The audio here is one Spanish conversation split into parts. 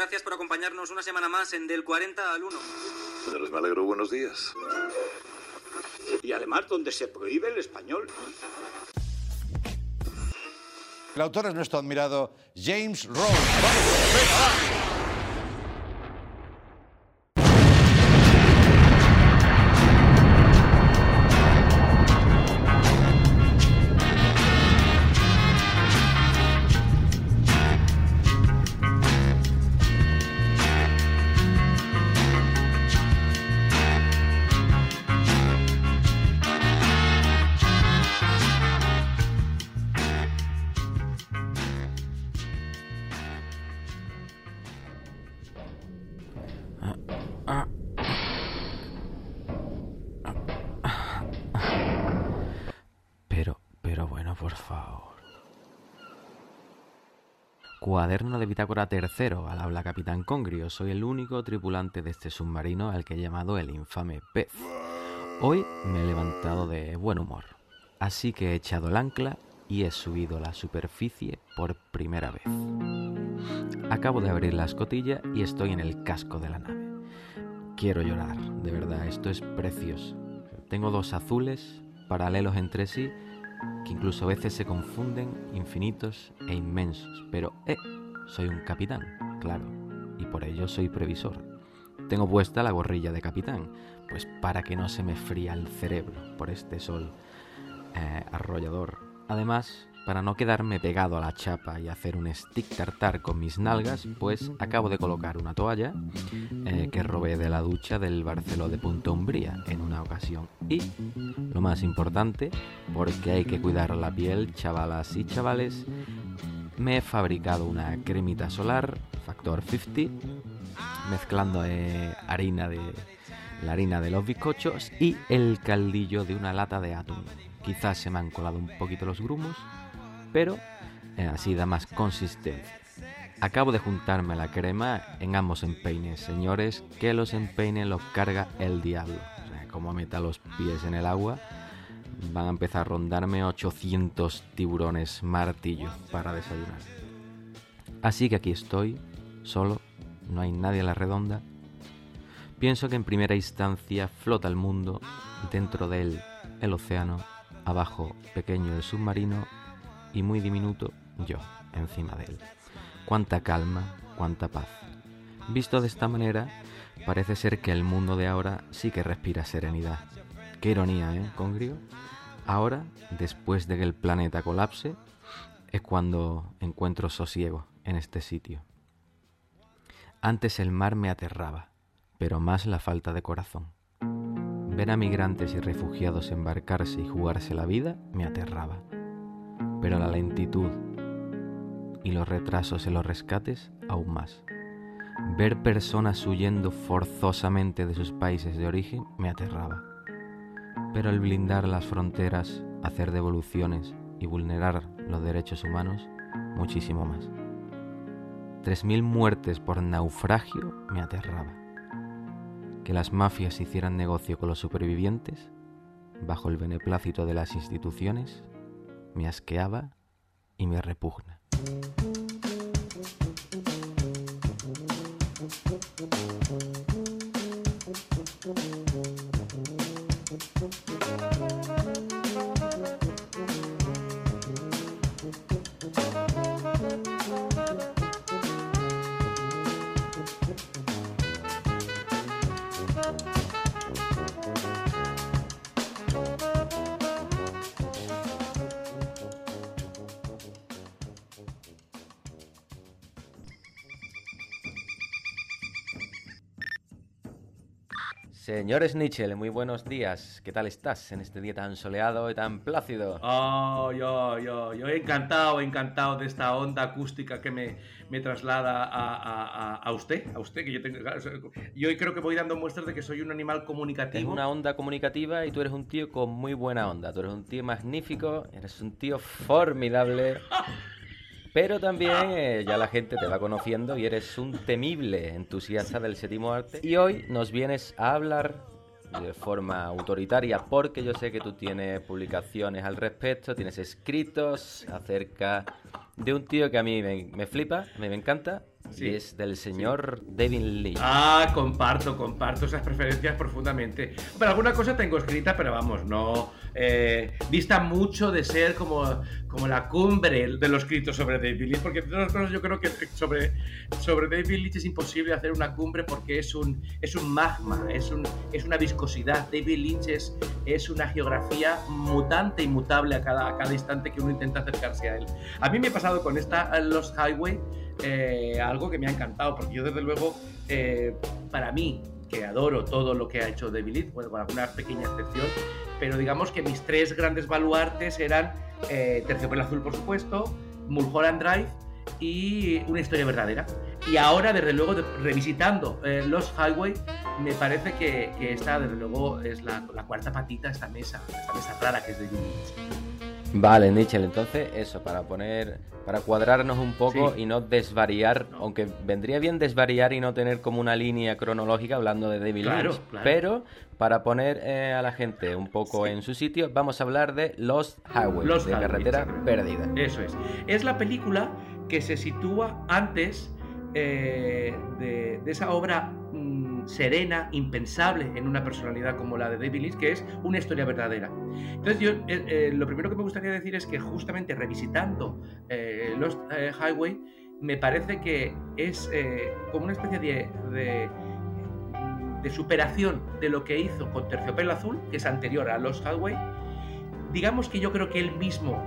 Gracias por acompañarnos una semana más en Del 40 al 1. Señores, me alegro. Buenos días. Y además donde se prohíbe el español. El autor es nuestro admirado James Rose. ¡Vamos! ¡Venga, va! Bitácora tercero, al habla Capitán Congrio. Soy el único tripulante de este submarino al que he llamado el infame pez. Hoy me he levantado de buen humor, así que he echado el ancla y he subido la superficie por primera vez. Acabo de abrir la escotilla y estoy en el casco de la nave. Quiero llorar, de verdad, esto es precioso. Tengo dos azules paralelos entre sí que incluso a veces se confunden, infinitos e inmensos. Pero, eh, soy un capitán, claro, y por ello soy previsor. Tengo puesta la gorrilla de capitán, pues para que no se me fría el cerebro por este sol eh, arrollador. Además, para no quedarme pegado a la chapa y hacer un stick tartar con mis nalgas, pues acabo de colocar una toalla eh, que robé de la ducha del Barceló de Punta Umbría en una ocasión. Y, lo más importante, porque hay que cuidar la piel, chavalas y chavales, me he fabricado una cremita solar, factor 50, mezclando eh, harina de la harina de los bizcochos y el caldillo de una lata de atún. Quizás se me han colado un poquito los grumos, pero eh, así da más consistencia. Acabo de juntarme la crema en ambos empeines, señores, que los empeines los carga el diablo. O sea, como meta los pies en el agua, van a empezar a rondarme 800 tiburones martillo para desayunar. Así que aquí estoy, solo, no hay nadie a la redonda. Pienso que en primera instancia flota el mundo, dentro de él el océano, abajo pequeño el submarino y muy diminuto yo encima de él. Cuánta calma, cuánta paz. Visto de esta manera, parece ser que el mundo de ahora sí que respira serenidad. Qué ironía, ¿eh, Congrio? Ahora, después de que el planeta colapse, es cuando encuentro sosiego en este sitio. Antes el mar me aterraba, pero más la falta de corazón. Ver a migrantes y refugiados embarcarse y jugarse la vida me aterraba pero la lentitud y los retrasos en los rescates aún más. Ver personas huyendo forzosamente de sus países de origen me aterraba, pero el blindar las fronteras, hacer devoluciones y vulnerar los derechos humanos, muchísimo más. Tres mil muertes por naufragio me aterraba. Que las mafias hicieran negocio con los supervivientes, bajo el beneplácito de las instituciones, me asqueaba y me repugna. Señores Nichel, muy buenos días. ¿Qué tal estás en este día tan soleado y tan plácido? Oh, yo, yo, yo encantado, encantado de esta onda acústica que me, me traslada a, a- a- usted, a usted, que yo tengo... Yo creo que voy dando muestras de que soy un animal Es comunicativo. una onda comunicativa y tú eres un tío con muy buena onda. Tú eres un tío magnífico, eres un tío formidable. Pero también eh, ya la gente te va conociendo y eres un temible entusiasta del séptimo arte. Y hoy nos vienes a hablar de forma autoritaria porque yo sé que tú tienes publicaciones al respecto, tienes escritos acerca de un tío que a mí me, me flipa, a mí me encanta Sí, y es del señor David Lynch. Ah, comparto, comparto esas preferencias profundamente. Pero alguna cosa tengo escrita, pero vamos, no. Eh, dista mucho de ser como, como la cumbre de los escritos sobre David Lynch, porque entre otras cosas yo creo que sobre, sobre David Lynch es imposible hacer una cumbre porque es un, es un magma, es, un, es una viscosidad. David Lynch es, es una geografía mutante y mutable a cada, a cada instante que uno intenta acercarse a él. A mí me ha pasado con esta Los Highway eh, algo que me ha encantado, porque yo desde luego, eh, para mí, que adoro todo lo que ha hecho David Lynch, bueno, con alguna pequeña excepción, pero digamos que mis tres grandes baluartes eran eh, Terciopelo Azul, por supuesto, Mulholland Drive y Una historia verdadera. Y ahora, desde luego, de- revisitando eh, Los Highway, me parece que, que esta, desde luego, es la, la cuarta patita de esta mesa, esta mesa rara que es David Lynch. Vale, Nichel, entonces eso, para poner, para cuadrarnos un poco Sí. y no desvariar, No. aunque vendría bien desvariar y no tener como una línea cronológica hablando de David Claro, Lynch, claro. pero para poner eh, a la gente un poco en su sitio, vamos a hablar de Lost Highway, Lost de Highway, Carretera. Perdida. Eso es. Es la película que se sitúa antes eh, de, de esa obra mm, serena, impensable en una personalidad como la de David Lynch, que es una historia verdadera. Entonces, eh, eh, lo primero que me gustaría decir es que justamente revisitando eh, Lost eh, Highway, me parece que es como una especie de, de, de superación de lo que hizo con Terciopelo Azul, que es anterior a Lost Highway. Digamos que yo creo que él mismo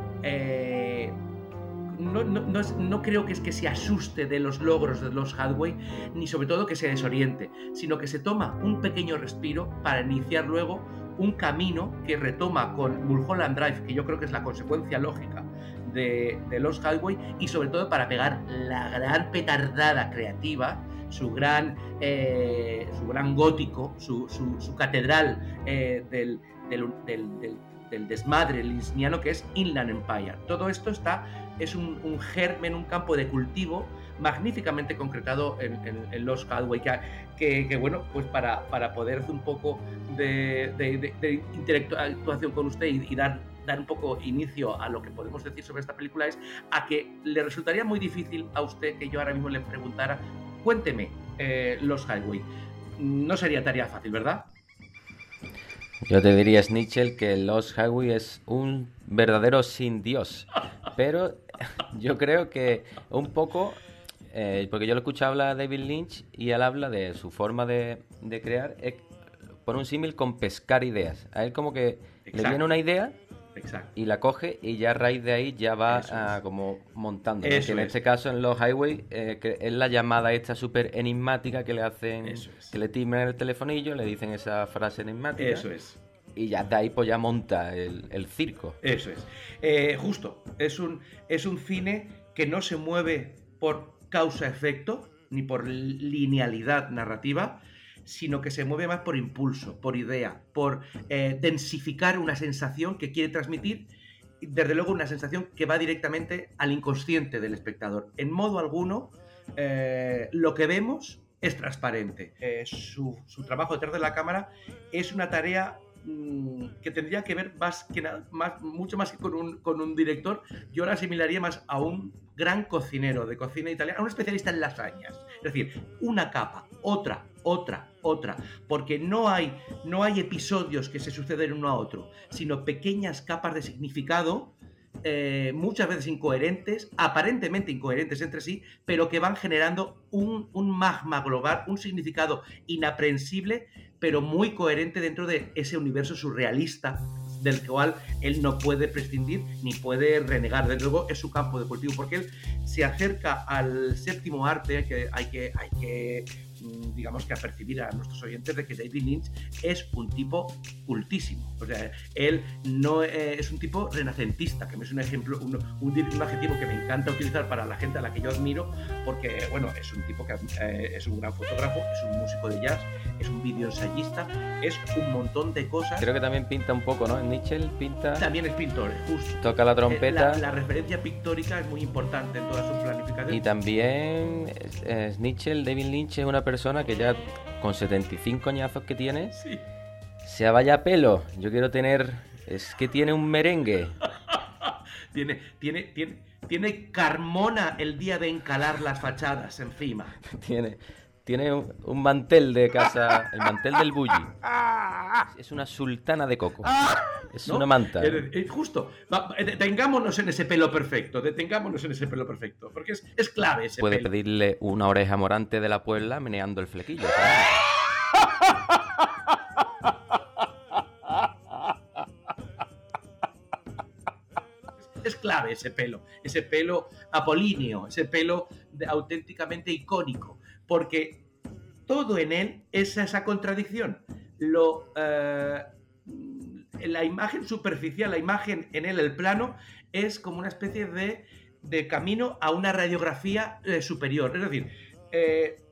no, no- no creo que es que se asuste de los logros de los Hadway, ni sobre todo que se desoriente, sino que se toma un pequeño respiro para iniciar luego un camino que retoma con Mulholland Drive, que yo creo que es la consecuencia lógica de, los Hadway, y sobre todo para pegar la gran petardada creativa, su gran, eh, su gran gótico, su, su- catedral eh, del, del- del- del- desmadre lynchniano que es Inland Empire. Todo esto está es un, un germen, un campo de cultivo magníficamente concretado en, en- en los Hadway, que, que- bueno, pues para, para poder hacer un poco de, de- de- de con usted y, y dar, dar un poco inicio a lo que podemos decir sobre esta película es a que le resultaría muy difícil a usted que yo ahora mismo le preguntara, cuénteme eh, los Highway. No sería tarea fácil, ¿verdad? Yo te diría, Snitchell, que Lost Highway es un verdadero sin Dios. Pero yo creo que un poco, eh, porque yo lo escucho hablar a David Lynch y él habla de su forma de, de crear, es por un símil con pescar ideas. A él como que le viene una idea Exacto. y la coge y ya a raíz de ahí ya va ah, como montando. ¿no? Eso Que en es. este caso en los highway eh, que es la llamada esta súper enigmática que le hacen, es. que le timbran el telefonillo, le dicen esa frase enigmática Eso es. y ya de ahí pues ya monta el, el circo. Eso es. Eh, justo, es un, es un cine que no se mueve por causa-efecto, ni por linealidad narrativa, sino que se mueve más por impulso, por idea, por eh, densificar una sensación que quiere transmitir, desde luego una sensación que va directamente al inconsciente del espectador. En modo alguno, eh, lo que vemos es transparente. Eh, su, trabajo detrás de la cámara es una tarea mm, que tendría que ver más que nada, mucho más que con un, con un director. Yo la asimilaría más a un gran cocinero de cocina italiana, a un especialista en lasañas. Es decir, una capa, otra, otra, otra. Porque no hay, no hay episodios que se suceden uno a otro, sino pequeñas capas de significado. eh, muchas veces incoherentes, aparentemente incoherentes entre sí, pero que van generando un, un magma global, un significado inaprensible, pero muy coherente dentro de ese universo surrealista del cual él no puede prescindir ni puede renegar. Desde luego es su campo de cultivo, porque él se acerca al séptimo arte, que hay que, hay que digamos que apercibir a nuestros oyentes de que David Lynch es un tipo cultísimo. O sea, él no eh, es un tipo renacentista, que me es un ejemplo, un, un, un adjetivo que me encanta utilizar para la gente a la que yo admiro, porque, bueno, es un tipo que eh, es un gran fotógrafo, es un músico de jazz, es un videoensayista, es un montón de cosas. Creo que también pinta un poco, ¿no? Nichel pinta. También es pintor, justo. Toca la trompeta. La, la, referencia pictórica es muy importante en toda su planificación. Y también eh, Nichel, David Lynch es una persona que ya con 75 añazos que tiene, sí. se vaya pelo. Yo quiero tener. Es que tiene un merengue. tiene, tiene, tiene, tiene Carmona el día de encalar las fachadas encima. Tiene, tiene un, un mantel de casa, el mantel del bully. Es una sultana de coco. Es ¿no? una manta. Eh, eh, justo. Va, eh, detengámonos en ese pelo perfecto. Detengámonos en ese pelo perfecto. Porque es, es clave ese Puede pelo. pedirle una oreja morante de la Puebla meneando el flequillo. ¿sabes? Es clave ese pelo. Ese pelo apolíneo. Ese pelo de- auténticamente icónico. Porque todo en él es esa contradicción. Eh, la imagen superficial, la imagen en él, el plano, es como una especie de, de camino a una radiografía eh, superior. Es decir, eh,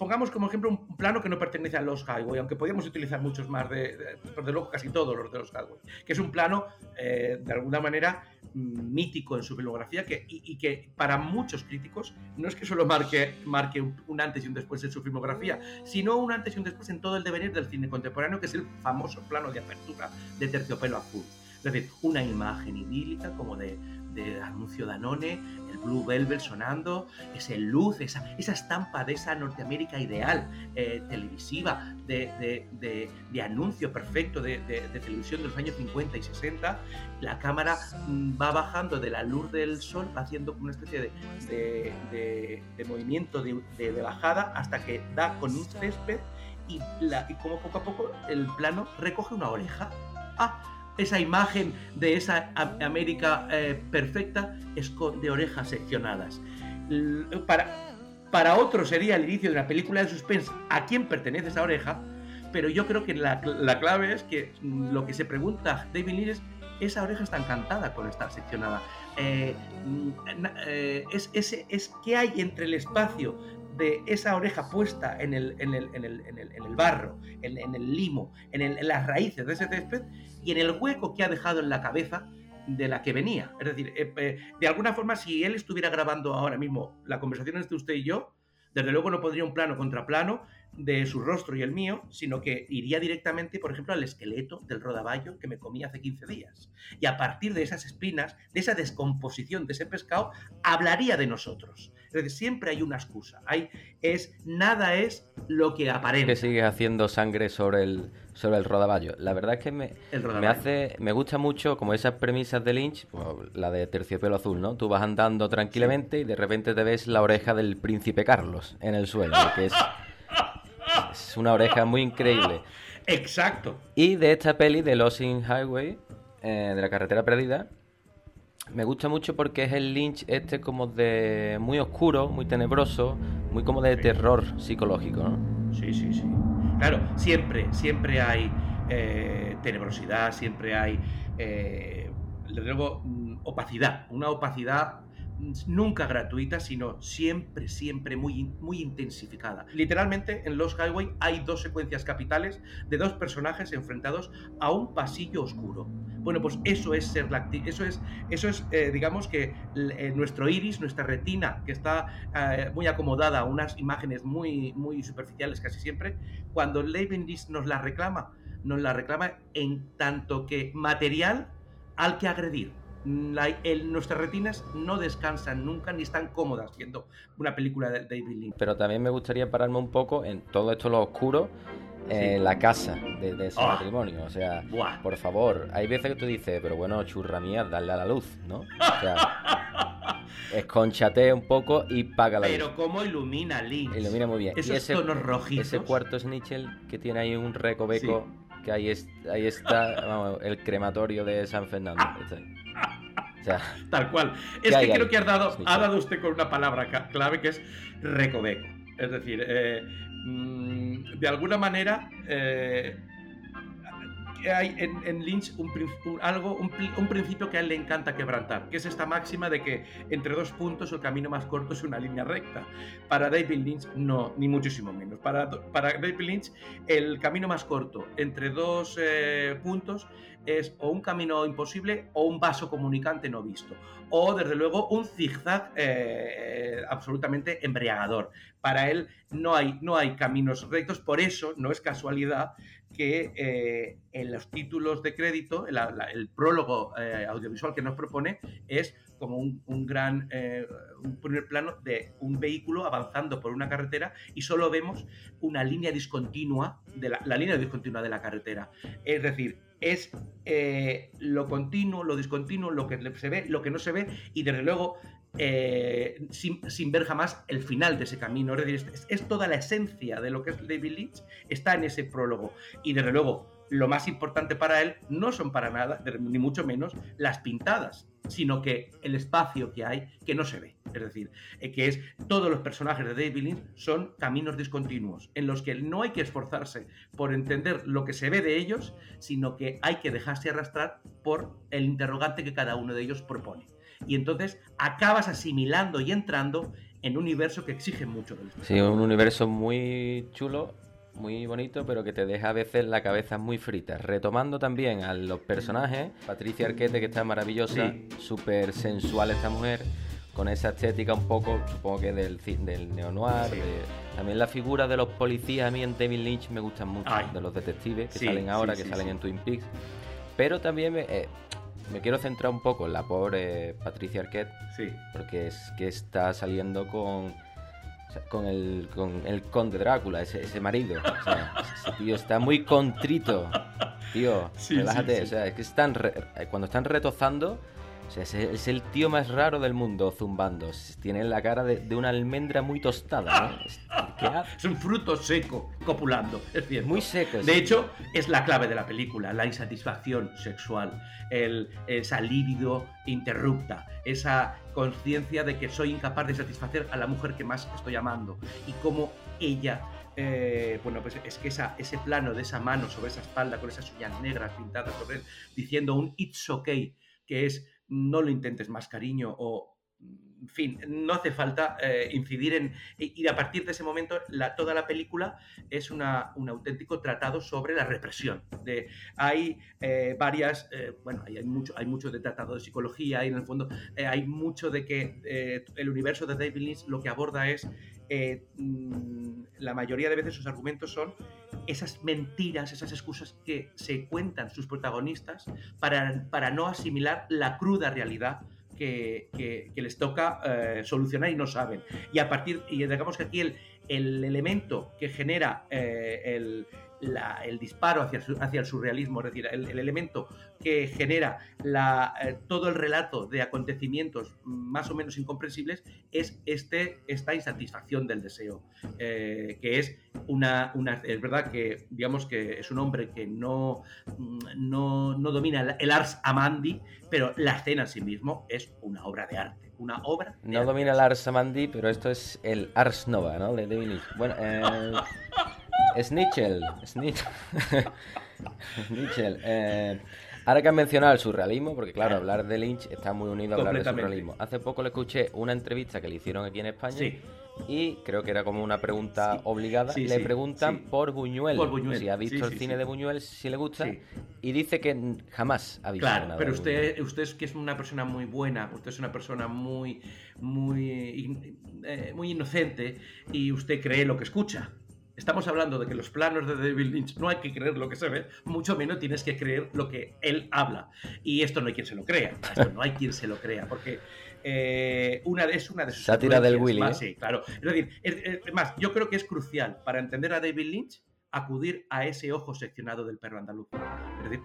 pongamos como ejemplo un plano que no pertenece a los Highway, aunque podríamos utilizar muchos más, de, de- por de luego casi todos los de los Highway, que es un plano eh, de alguna manera mm, mítico en su filmografía que, y, que para muchos críticos no es que solo marque, marque un antes y un después en su filmografía, sino un antes y un después en todo el devenir del cine contemporáneo, que es el famoso plano de apertura de terciopelo azul. Es decir, una imagen idílica como de, de anuncio Danone, el Blue Velvet sonando, ese luz, esa, esa estampa de esa Norteamérica ideal, eh, televisiva, de, de- de- de anuncio perfecto de, televisión de los años 50 y 60. La cámara mm, va bajando de la luz del sol, va haciendo una especie de, movimiento de bajada hasta que da con un césped y, la- y como poco a poco el plano recoge una oreja. Ah, esa imagen de esa América eh, perfecta esconde orejas seccionadas. Para, para otros sería el inicio de una película de suspense a quién pertenece esa oreja, pero yo creo que la, la clave es que mm, lo que se pregunta David Lynch es, esa oreja está encantada con estar seccionada. Eh, mm, eh, es, ese, es qué hay entre el espacio de esa oreja puesta en el, en el, en el, barro, en, el limo, en las raíces de ese césped y en el hueco que ha dejado en la cabeza de la que venía. Es decir, eh, eh, de alguna forma, si él estuviera grabando ahora mismo la conversación entre usted y yo, desde luego no pondría un plano contra plano de su rostro y el mío, sino que iría directamente, por ejemplo, al esqueleto del rodaballo que me comí hace 15 días. Y a partir de esas espinas, de esa descomposición de ese pescado, hablaría de nosotros. Es decir, siempre hay una excusa. Hay, es, nada es lo que aparenta. Que sigues haciendo sangre sobre el, sobre el rodaballo. La verdad es que me, me hace, me gusta mucho como esas premisas de Lynch, pues, la de terciopelo azul, ¿no? Tú vas andando tranquilamente y de repente te ves la oreja del príncipe Carlos en el suelo, que es, es una oreja muy increíble. Exacto. Y de esta peli de Lost in Highway, eh, de la carretera perdida, me gusta mucho porque es el Lynch este como de muy oscuro, muy tenebroso, muy como de Sí. terror psicológico, ¿no? Sí, sí, sí. Claro, siempre, siempre hay eh, tenebrosidad, siempre hay, eh, luego, mm, opacidad. Una opacidad nunca gratuita, sino siempre, siempre muy, muy intensificada. Literalmente, en Los Highway hay dos secuencias capitales de dos personajes enfrentados a un pasillo oscuro. Bueno, pues eso es ser la eso es, eso es eh, digamos que eh, nuestro iris, nuestra retina, que está eh, muy acomodada a unas imágenes muy, muy superficiales casi siempre, cuando Leibniz nos la reclama, nos la reclama en tanto que material al que agredir. La- el- nuestras retinas no descansan nunca ni están cómodas viendo una película de David Lynch. Pero también me gustaría pararme un poco en todo esto lo oscuro, en Sí. la casa de, de ese Ah. matrimonio. O sea, Buah. por favor, hay veces que tú dices, pero bueno, churra mía, dale a la luz, ¿no? O sea, esconchate un poco y paga la Pero luz. cómo ilumina Lynch. Ilumina muy bien. Esos y ese, tonos rojizos. ese cuarto Snitchel que tiene ahí un recoveco, que ahí, es, ahí está vamos, el crematorio de San Fernando. Está ahí. O sea, Tal cual. ¿Qué Es que ahí? creo que has dado, ha dado usted con una palabra clave que es recoveco. Es decir, eh, mm, de alguna manera eh, hay en, Lynch un, algo, un, principio que a él le encanta quebrantar, que es esta máxima de que entre dos puntos el camino más corto es una línea recta. Para David Lynch, no, ni muchísimo menos. Para, David Lynch, el camino más corto entre dos eh, puntos es o un camino imposible o un vaso comunicante no visto. O, desde luego, un zigzag eh, absolutamente embriagador. Para él no hay, no hay caminos rectos, por eso no es casualidad que eh, en los títulos de crédito, el, prólogo eh, audiovisual que nos propone es como un, gran eh, un primer plano de un vehículo avanzando por una carretera y solo vemos una línea discontinua de la, línea discontinua de la carretera. Es decir, es lo continuo, lo discontinuo, lo que se ve, lo que no se ve y desde luego eh, sin, ver jamás el final de ese camino. Es, es, toda la esencia de lo que es David Lynch, está en ese prólogo. Y desde luego, lo más importante para él no son para nada, ni mucho menos, las pintadas, sino que el espacio que hay que no se ve. Es decir, eh, que es todos los personajes de David Lynch son caminos discontinuos, en los que no hay que esforzarse por entender lo que se ve de ellos, sino que hay que dejarse arrastrar por el interrogante que cada uno de ellos propone. Y entonces acabas asimilando y entrando en un universo que exige mucho del Sí, un universo muy chulo muy bonito, pero que te deja a veces la cabeza muy frita. Retomando también a los personajes, Patricia Arquette, que está maravillosa, súper sí. sensual esta mujer, con esa estética un poco, supongo que del, del neo-noir. Sí. De, también la figura de los policías a mí en David Lynch me gustan mucho, Ay. de los detectives que sí, salen ahora, que salen en Twin Peaks. Pero también me, eh, me quiero centrar un poco en la pobre Patricia Arquette, porque es que está saliendo con con el, con el conde Drácula, ese, ese marido. O sea, ese tío está muy contrito. Tío, sí, relájate. Sí, sí. O sea, es que están re, cuando están retozando, o sea, es, es, el tío más raro del mundo zumbando. Tiene la cara de, de una almendra muy tostada. ¿no? Es, es, un fruto seco copulando. Es cierto. Muy seco. De hecho, es la clave de la película, la insatisfacción sexual, el, esa libido interrupta, esa conciencia de que soy incapaz de satisfacer a la mujer que más estoy amando y cómo ella eh, bueno, pues es que esa, ese plano de esa mano sobre esa espalda con esas uñas negras pintadas sobre él, diciendo un it's okay, que es no lo intentes más cariño o en fin, no hace falta eh, incidir en... Y a partir de ese momento, la, toda la película es una, un auténtico tratado sobre la represión. De, hay eh, varias... Eh, bueno, hay, hay, mucho, hay mucho de tratado de psicología y en el fondo hay mucho de que el universo de David Lynch lo que aborda es... Mm, la mayoría de veces sus argumentos son esas mentiras, esas excusas que se cuentan sus protagonistas para, para no asimilar la cruda realidad que, que, les toca eh, solucionar y no saben. Y a partir, y digamos que aquí el, el elemento que genera eh, el, la, el, disparo hacia, hacia, el surrealismo, es decir, el, el elemento que genera la, eh, todo el relato de acontecimientos más o menos incomprensibles, es este, esta insatisfacción del deseo, eh, que es una, una, es verdad que digamos que es un hombre que no, no, no domina el, el ars amandi, pero la escena en sí mismo es una obra de arte una obra. No arte. domina el Ars Amandi, pero esto es el Ars Nova, ¿no? De David Bueno, eh, Snitchell. Snitch. Snitchell. Eh, ahora que han mencionado el surrealismo, porque claro, hablar de Lynch está muy unido a hablar de surrealismo. Hace poco le escuché una entrevista que le hicieron aquí en España. Sí. Y creo que era como una pregunta sí. obligada. Sí, le preguntan por Buñuel, por Buñuel. Si ha visto el cine de Buñuel, si le gusta. Y dice que jamás ha visto claro, nada. Pero usted, usted es que es una persona muy buena, usted es una persona muy, muy, eh, muy inocente y usted cree lo que escucha. Estamos hablando de que los planos de David Lynch no hay que creer lo que se ve, mucho menos tienes que creer lo que él habla. Y esto no hay quien se lo crea, esto no hay quien se lo crea, porque eh, una de, es una de sus... Sátira del Willy. Más, ¿eh? Sí, claro. Es decir, es, es más, yo creo que es crucial para entender a David Lynch acudir a ese ojo seccionado del perro andaluz.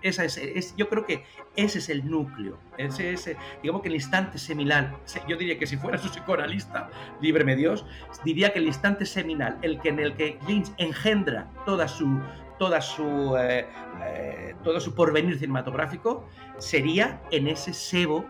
Esa es, yo creo que ese es el núcleo, ese es, digamos que el instante seminal, yo diría que si fuera su psicoanalista, líbreme Dios, diría que el instante seminal, el que en el que Lynch engendra toda su, toda su, eh, eh, todo su porvenir cinematográfico, sería en ese sebo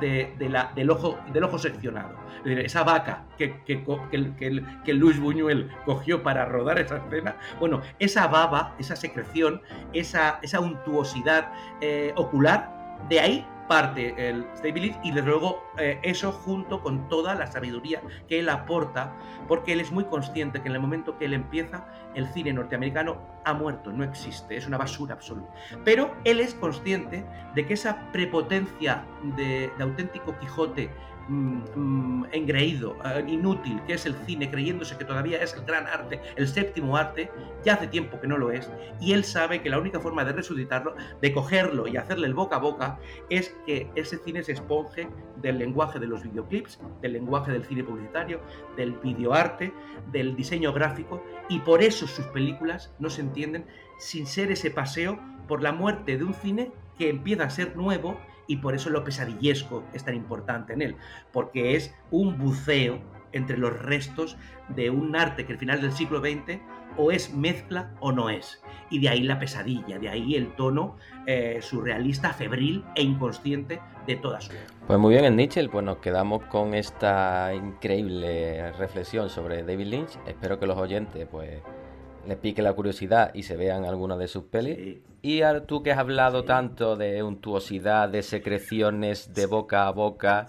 de, de la, del, ojo, del ojo seccionado. Es decir, esa vaca que, que, que, que, Luis Buñuel cogió para rodar esa escena, bueno, esa baba, esa secreción, esa, esa untuosidad eh, ocular, de ahí parte el David y desde luego eh, eso junto con toda la sabiduría que él aporta, porque él es muy consciente que en el momento que él empieza, el cine norteamericano ha muerto, no existe, es una basura absoluta. Pero él es consciente de que esa prepotencia de auténtico Quijote Mm, mm, engreído, eh, inútil, que es el cine, creyéndose que todavía es el gran arte, el séptimo arte, ya hace tiempo que no lo es, y él sabe que la única forma de resucitarlo, de cogerlo y hacerle el boca a boca, es que ese cine se esponje del lenguaje de los videoclips, del lenguaje del cine publicitario, del videoarte, del diseño gráfico, y por eso sus películas no se entienden sin ser ese paseo por la muerte de un cine que empieza a ser nuevo y por eso lo pesadillesco es tan importante en él, porque es un buceo entre los restos de un arte que al final del siglo XX o es mezcla o no es. Y de ahí la pesadilla, de ahí el tono eh, surrealista, febril e inconsciente de toda su Pues muy bien, en Nietzsche, pues nos quedamos con esta increíble reflexión sobre David Lynch. Espero que los oyentes pues les pique la curiosidad y se vean alguna de sus pelis. Y ahora tú que has hablado tanto de untuosidad, de secreciones de boca a boca,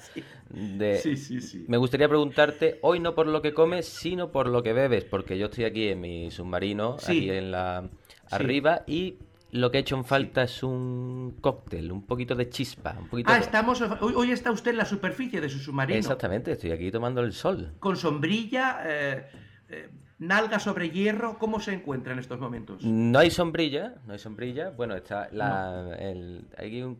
de... Sí, sí, sí. Me gustaría preguntarte, hoy no por lo que comes, sino por lo que bebes, porque yo estoy aquí en mi submarino, aquí en la... arriba, y lo que he hecho en falta es un cóctel, un poquito de chispa. Un poquito ah, estamos. Hoy, está usted en la superficie de su submarino. Exactamente, estoy aquí tomando el sol. Con sombrilla. Eh, eh, nalga sobre hierro, ¿cómo se encuentra en estos momentos? No hay sombrilla, no hay sombrilla. Bueno, está la, el, hay un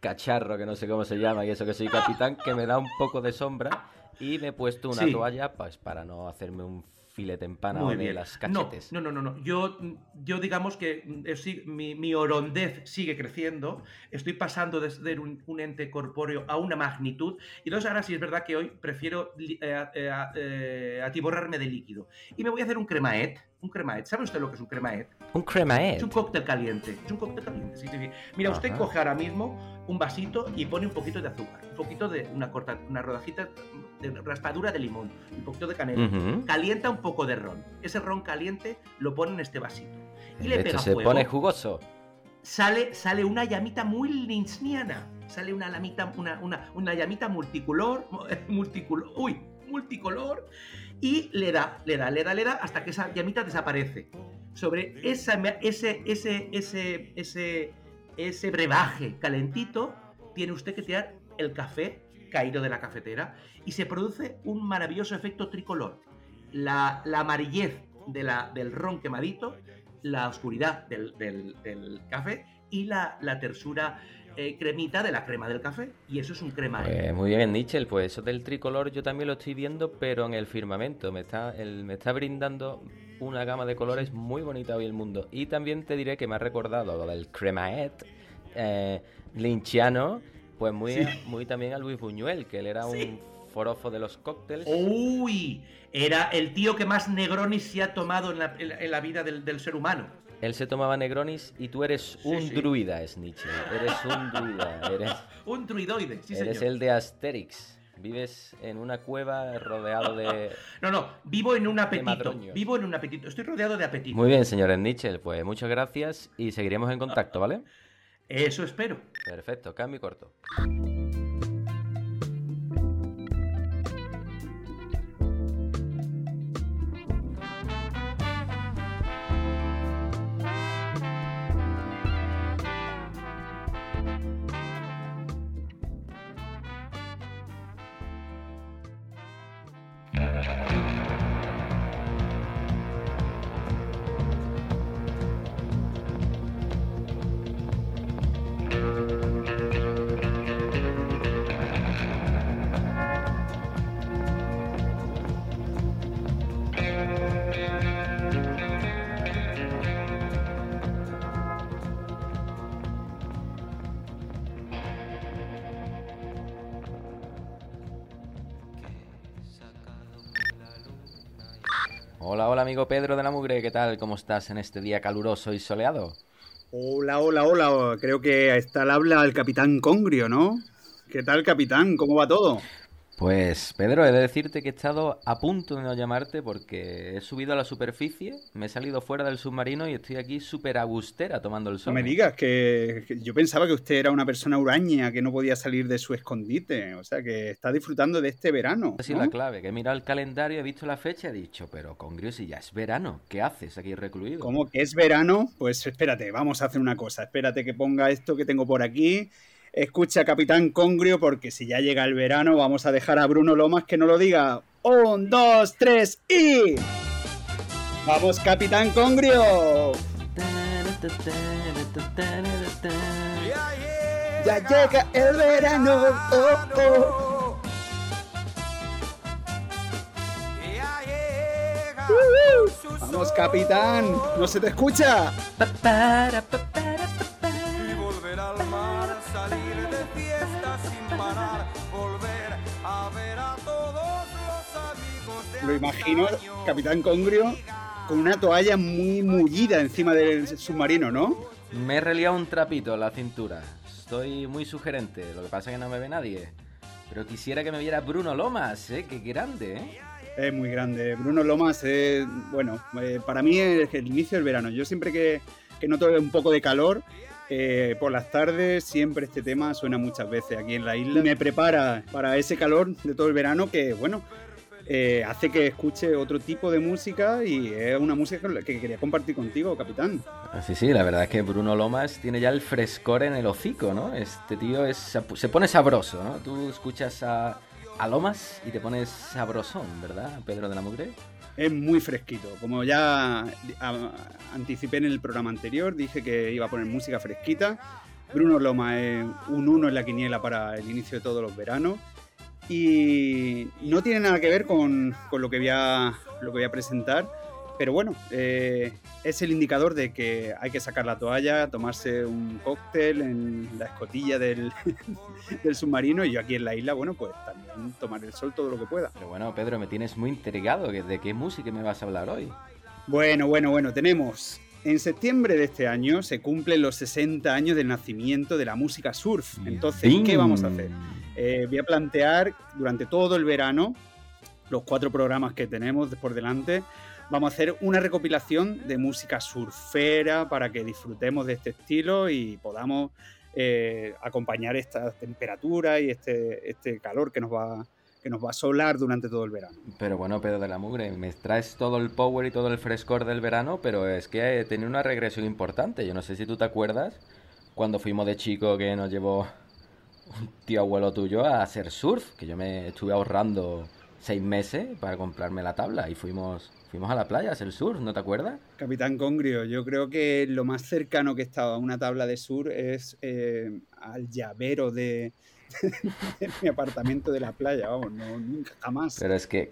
cacharro que no sé cómo se llama y eso que soy capitán que me da un poco de sombra y me he puesto una toalla pues para no hacerme un filete empanado de las cachetes. No, no, no, no. Yo, yo digamos que eh, mi, mi, orondez sigue creciendo. Estoy pasando de ser un, ente corpóreo a una magnitud. Y entonces ahora sí es verdad que hoy prefiero eh, eh, atiborrarme de líquido. Y me voy a hacer un cremaet. Un cremaet. ¿Sabe usted lo que es un cremaet? Un cremaet. Es un cóctel caliente. Es un cóctel caliente. Sí, sí, sí. Mira, usted coge ahora mismo un vasito y pone un poquito de azúcar, un poquito de una corta, una rodajita de raspadura de limón, un poquito de canela. Calienta un poco de ron. Ese ron caliente lo pone en este vasito. Y le pega se pone jugoso. Sale, sale una llamita muy lynchniana. Sale una, lamita, una, una, una llamita multicolor, multicolor, uy, multicolor. Y le da, le da, le da, le da hasta que esa llamita desaparece. Sobre esa, ese, ese, ese, ese, ese brebaje calentito, tiene usted que tirar el café caído de la cafetera y se produce un maravilloso efecto tricolor. La, amarillez de la, del ron quemadito, la oscuridad del, café y la, tersura eh, cremita de la crema del café. Y eso es un crema. Pues muy bien, Nichel. Pues eso del tricolor yo también lo estoy viendo, pero en el firmamento. Me está, me está brindando una gama de colores muy bonita hoy el mundo. Y también te diré que me ha recordado lo del cremaet eh, linchiano, pues muy, muy también a Luis Buñuel, que él era un forofo de los cócteles. Uy, era el tío que más Negronis se ha tomado en la, vida del, ser humano. Él se tomaba Negronis y tú eres un druida, Snitch. Eres un druida. Eres... un druidoide, sí, Eres el de Asterix. Vives en una cueva rodeado de. No, no, vivo en un apetito. Vivo en un apetito. Estoy rodeado de apetito. Muy bien, señor Nietzsche. Pues muchas gracias y seguiremos en contacto, ¿vale? Eso espero. Perfecto, cambio corto. Amigo Pedro de la Mugre, ¿qué tal? ¿Cómo estás en este día caluroso y soleado? Hola, hola, hola. Creo que está al habla el capitán Congrio, ¿no? ¿Qué tal, capitán? ¿Cómo va todo? Pues Pedro, he de decirte que he estado a punto de no llamarte porque he subido a la superficie, me he salido fuera del submarino y estoy aquí súper agustera tomando el sol. No me digas que, que yo pensaba que usted era una persona huraña que no podía salir de su escondite, o sea que está disfrutando de este verano. Ha sido la clave, que he mirado el calendario, he visto la fecha y he dicho, pero Congrio, si ya es verano, ¿qué haces aquí recluido? ¿Cómo que es verano? Pues espérate, vamos a hacer una cosa. Espérate que ponga esto que tengo por aquí. Escucha, Capitán Congrio, porque si ya llega el verano, vamos a dejar a Bruno Lomas que no lo diga. Un, dos, tres y. ¡Vamos, Capitán Congrio! Ya llega el verano. Oh, oh. Vamos, Capitán. No se te escucha. y Lo imagino. Capitán Congrio, con una toalla muy mullida encima del submarino, ¿no? Me he reliado un trapito en la cintura. Estoy muy sugerente, lo que pasa es que no me ve nadie. Pero quisiera que me viera Bruno Lomas, ¿eh? Qué grande, ¿eh? Es muy grande. Bruno Lomas es, bueno, eh, para mí es el inicio del verano. Yo siempre que, que noto un poco de calor, eh, por las tardes, siempre este tema suena muchas veces aquí en la isla. Me prepara para ese calor de todo el verano que, bueno, eh, hace que escuche otro tipo de música y es una música que quería compartir contigo, capitán. Sí, sí, la verdad es que Bruno Lomas tiene ya el frescor en el hocico, ¿no? Este tío es, se pone sabroso, ¿no? Tú escuchas a, a Lomas y te pones sabrosón, ¿verdad, Pedro de la Mugre? Es muy fresquito. Como ya anticipé en el programa anterior, dije que iba a poner música fresquita. Bruno Loma es un uno en la quiniela para el inicio de todos los veranos. Y no tiene nada que ver con, con lo, que voy a, lo que voy a presentar. Pero bueno, eh, es el indicador de que hay que sacar la toalla, tomarse un cóctel en la escotilla del, del submarino y yo aquí en la isla, bueno, pues también tomar el sol todo lo que pueda. Pero bueno, Pedro, me tienes muy intrigado. ¿De qué música me vas a hablar hoy? Bueno, bueno, bueno, tenemos. En septiembre de este año se cumplen los 60 años del nacimiento de la música surf. Entonces, ¿qué vamos a hacer? Eh, voy a plantear durante todo el verano, los cuatro programas que tenemos por delante, vamos a hacer una recopilación de música surfera para que disfrutemos de este estilo y podamos eh, acompañar esta temperatura y este, este calor que nos va que nos va a solar durante todo el verano. Pero bueno, Pedro de la Mugre, me traes todo el power y todo el frescor del verano, pero es que he tenido una regresión importante. Yo no sé si tú te acuerdas cuando fuimos de chico que nos llevó un tío abuelo tuyo a hacer surf, que yo me estuve ahorrando seis meses para comprarme la tabla y fuimos, fuimos a la playa a hacer surf, ¿no te acuerdas? Capitán Congrio, yo creo que lo más cercano que he estado a una tabla de sur es eh, al llavero de, de mi apartamento de la playa, vamos, no, nunca jamás. Pero es que,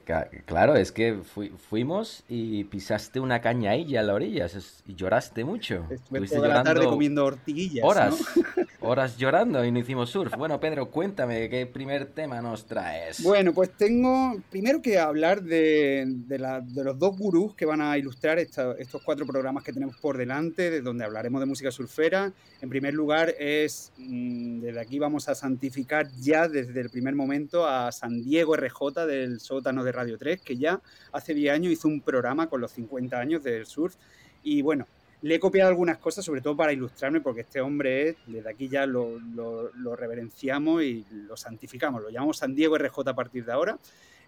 claro, es que fui- fuimos y pisaste una cañailla a la orilla es- y lloraste mucho. Estuve toda la tarde comiendo ortiguillas. horas, ¿no? horas llorando y no hicimos surf. Bueno, Pedro, cuéntame qué primer tema nos traes. Bueno, pues tengo primero que hablar de, de la- de los dos gurús que van a ilustrar esta- estos cuatro programas que tenemos por delante, de donde hablaremos de música surfera. En primer lugar, es mm, desde aquí vamos a santificar ya desde el primer momento a San Diego RJ del sótano de Radio 3, que ya hace 10 años hizo un programa con los 50 años del surf. Y bueno, le he copiado algunas cosas, sobre todo para ilustrarme, porque este hombre es, desde aquí ya lo, lo- reverenciamos y lo santificamos, lo llamamos San Diego RJ a partir de ahora.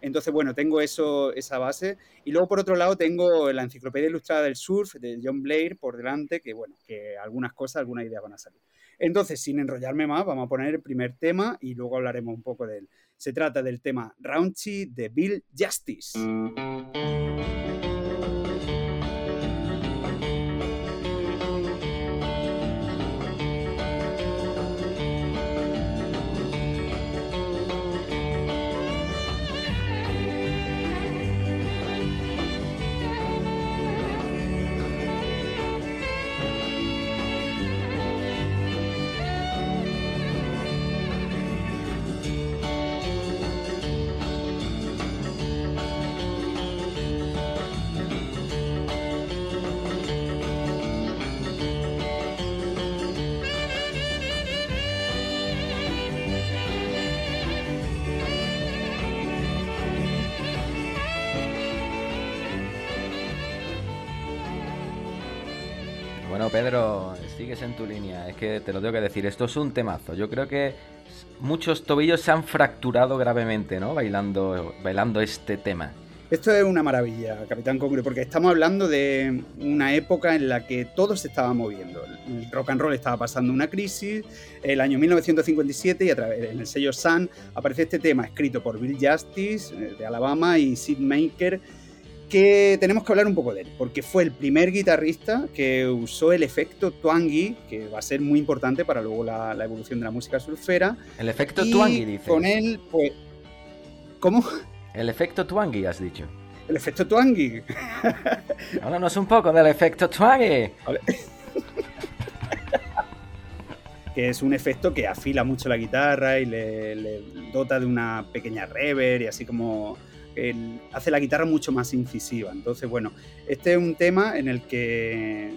Entonces, bueno, tengo eso, esa base. Y luego, por otro lado, tengo la Enciclopedia Ilustrada del Surf de John Blair por delante, que bueno, que algunas cosas, algunas ideas van a salir. Entonces, sin enrollarme más, vamos a poner el primer tema y luego hablaremos un poco de él. Se trata del tema Raunchy de Bill Justice. Pedro, sigues en tu línea. Es que te lo tengo que decir, esto es un temazo. Yo creo que muchos tobillos se han fracturado gravemente, ¿no? Bailando, bailando este tema. Esto es una maravilla, Capitán Congrio, porque estamos hablando de una época en la que todo se estaba moviendo. El rock and roll estaba pasando una crisis. El año 1957 y a través en el sello Sun aparece este tema escrito por Bill Justice eh, de Alabama y Sid Maker que tenemos que hablar un poco de él, porque fue el primer guitarrista que usó el efecto twangy, que va a ser muy importante para luego la, la evolución de la música surfera. El efecto y twangy, dices. Con él, pues. ¿Cómo? El efecto twangy, has dicho. El efecto twangy. Háblanos un poco del efecto twangy. que es un efecto que afila mucho la guitarra y le, le dota de una pequeña reverb y así como hace la guitarra mucho más incisiva. Entonces, bueno, este es un tema en el que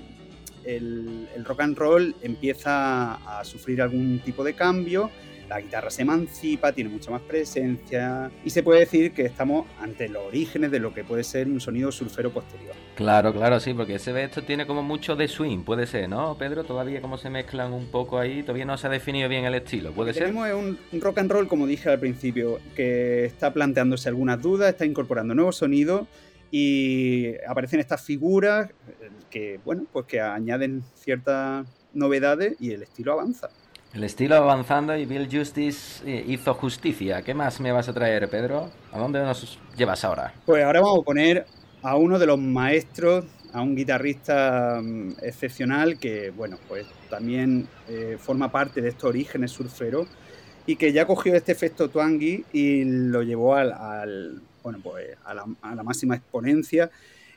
el, el rock and roll empieza a sufrir algún tipo de cambio, la guitarra se emancipa, tiene mucha más presencia y se puede decir que estamos ante los orígenes de lo que puede ser un sonido surfero posterior. Claro, claro, sí, porque se ve esto tiene como mucho de swing, puede ser, ¿no, Pedro? Todavía como se mezclan un poco ahí, todavía no se ha definido bien el estilo, ¿puede ser? Tenemos un, un rock and roll, como dije al principio, que está planteándose algunas dudas, está incorporando nuevos sonidos y aparecen estas figuras eh, que, bueno, pues que añaden ciertas novedades y el estilo avanza. El estilo avanzando y Bill Justice eh, hizo justicia. ¿Qué más me vas a traer, Pedro? ¿A dónde nos llevas ahora? Pues ahora vamos a poner a uno de los maestros, a un guitarrista mm, excepcional que, bueno, pues también eh, forma parte de estos orígenes surferos y que ya cogió este efecto twangy y lo llevó al, al- bueno, pues a la, a la máxima exponencia.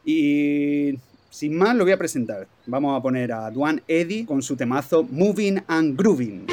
Y sin más, lo voy a presentar. Vamos a poner a Duane Eddy con su temazo Moving and Grooving.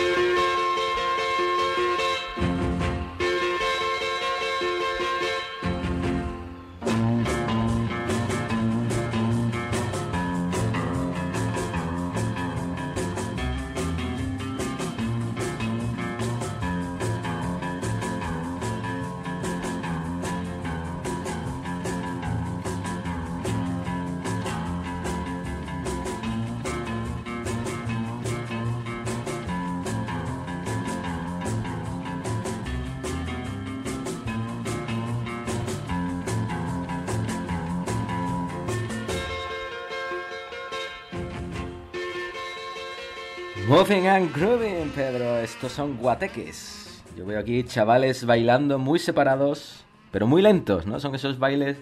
Moving and grooving, Pedro. Estos son guateques. Yo veo aquí chavales bailando muy separados, pero muy lentos, ¿no? Son esos bailes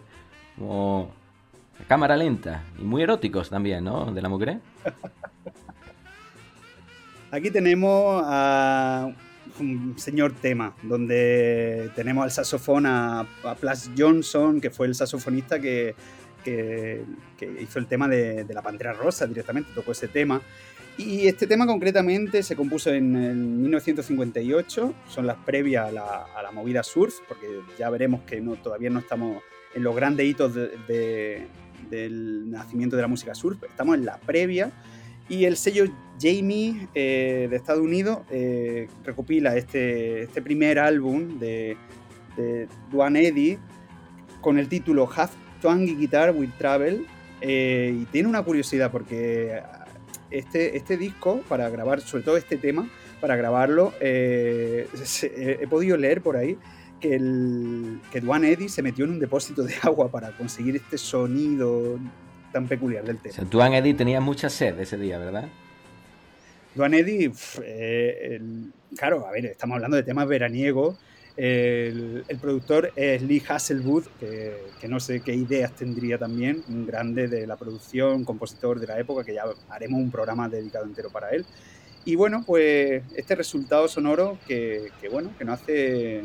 como a cámara lenta y muy eróticos también, ¿no? De la mugre. Aquí tenemos a un señor tema, donde tenemos al saxofón a, a Plas Johnson, que fue el saxofonista que, que- que hizo el tema de, de la Pantera Rosa directamente, tocó ese tema. Y este tema concretamente se compuso en, el 1958, son las previas a la, movida surf, porque ya veremos que no, todavía no estamos en los grandes hitos de- de- del nacimiento de la música surf, estamos en la previa. Y el sello Jamie eh, de Estados Unidos eh, recopila este, este primer álbum de, Duane Eddy con el título Half Twangy Guitar Will Travel. eh, y tiene una curiosidad porque este, este disco, para grabar, sobre todo este tema, para grabarlo, eh, se- he podido leer por ahí que, el, que Duane Eddy se metió en un depósito de agua para conseguir este sonido tan peculiar del O tema. sea, tú, Eddie, tenías mucha sed ese día, ¿verdad? Duane Eddy, eh, claro, a ver, estamos hablando de temas veraniegos. El, productor es Lee Hasselwood, que, no sé qué ideas tendría también, un grande de la producción, compositor de la época, que ya haremos un programa dedicado entero para él. Y bueno, pues este resultado sonoro que, bueno, que nos hace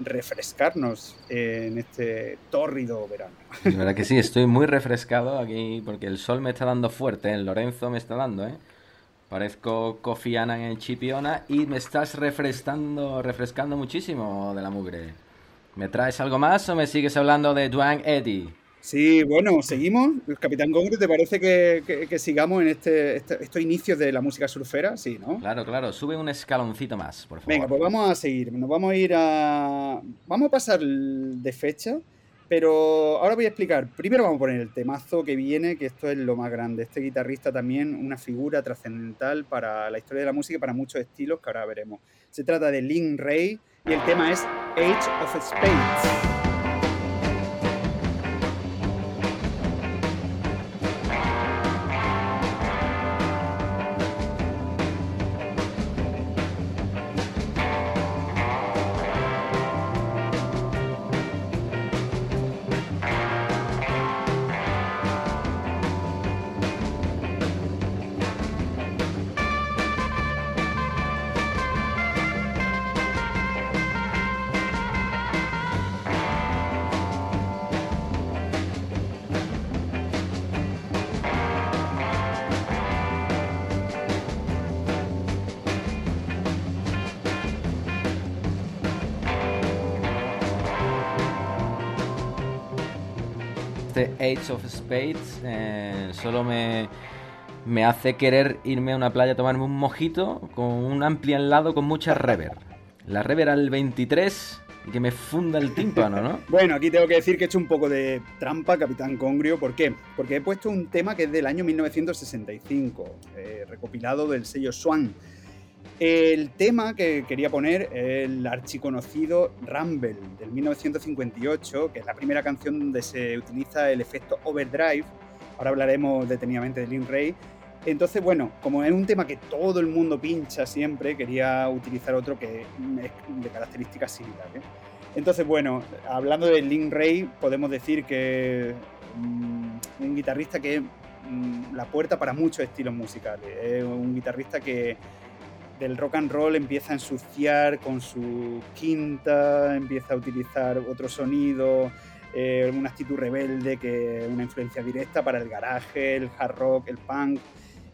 refrescarnos en este tórrido verano. De verdad que sí, estoy muy refrescado aquí porque el sol me está dando fuerte, ¿eh? el Lorenzo me está dando, ¿eh? Parezco Kofi Annan en Chipiona y me estás refrescando, refrescando muchísimo de la mugre. ¿Me traes algo más o me sigues hablando de Duane Eddy? Sí, bueno, seguimos. Capitán Congre, ¿te parece que, que- que sigamos en este, este- estos inicios de la música surfera? Sí, ¿no? Claro, claro, sube un escaloncito más, por favor. Venga, pues vamos a seguir. Nos vamos a ir a. Vamos a pasar de fecha Pero ahora voy a explicar. Primero vamos a poner el temazo que viene, que esto es lo más grande. Este guitarrista también, una figura trascendental para la historia de la música y para muchos estilos que ahora veremos. Se trata de Lin Ray y el tema es Age of Spades. Of Spades eh, solo me, me hace querer irme a una playa a tomarme un mojito con un ampli al lado con mucha rever. La rever al 23 y que me funda el tímpano, ¿no? Bueno, aquí tengo que decir que he hecho un poco de trampa, Capitán Congrio. ¿Por qué? Porque he puesto un tema que es del año 1965, eh, recopilado del sello Swan. El tema que quería poner es el archiconocido Rumble del 1958, que es la primera canción donde se utiliza el efecto overdrive. Ahora hablaremos detenidamente de Lin Ray. Entonces, bueno, como es un tema que todo el mundo pincha siempre, quería utilizar otro que es de características similares. Entonces, bueno, hablando de Lin Ray, podemos decir que es un guitarrista que es mm, la puerta para muchos estilos musicales. Es un guitarrista que del rock and roll empieza a ensuciar con su quinta, empieza a utilizar otro sonido, eh, una actitud rebelde que una influencia directa para el garaje, el hard rock, el punk.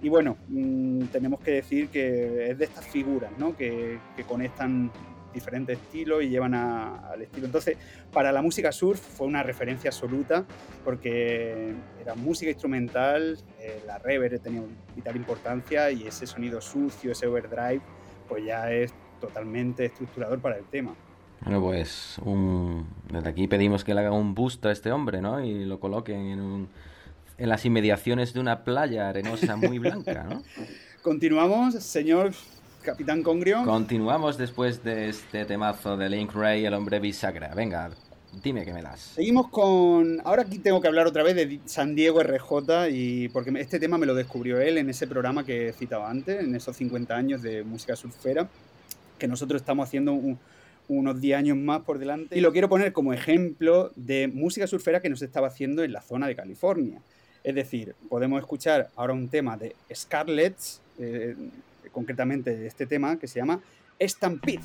Y bueno, mmm, tenemos que decir que es de estas figuras ¿no? que, que conectan diferentes estilos y llevan a, al estilo. Entonces, para la música surf fue una referencia absoluta porque era música instrumental, eh, la reverb tenía vital importancia y ese sonido sucio, ese overdrive, pues ya es totalmente estructurador para el tema. Bueno, pues un... desde aquí pedimos que le haga un boost a este hombre, ¿no? Y lo coloquen en, un... en las inmediaciones de una playa arenosa muy blanca, ¿no? Continuamos, señor Capitán Congrio. Continuamos después de este temazo de Link Ray, el hombre bisagra. Venga, dime qué me das. Seguimos con. Ahora aquí tengo que hablar otra vez de San Diego RJ, y porque este tema me lo descubrió él en ese programa que he citado antes, en esos 50 años de música surfera, que nosotros estamos haciendo un, unos 10 años más por delante. Y lo quiero poner como ejemplo de música surfera que nos estaba haciendo en la zona de California. Es decir, podemos escuchar ahora un tema de Scarlett, eh, concretamente de este tema, que se llama Stampede.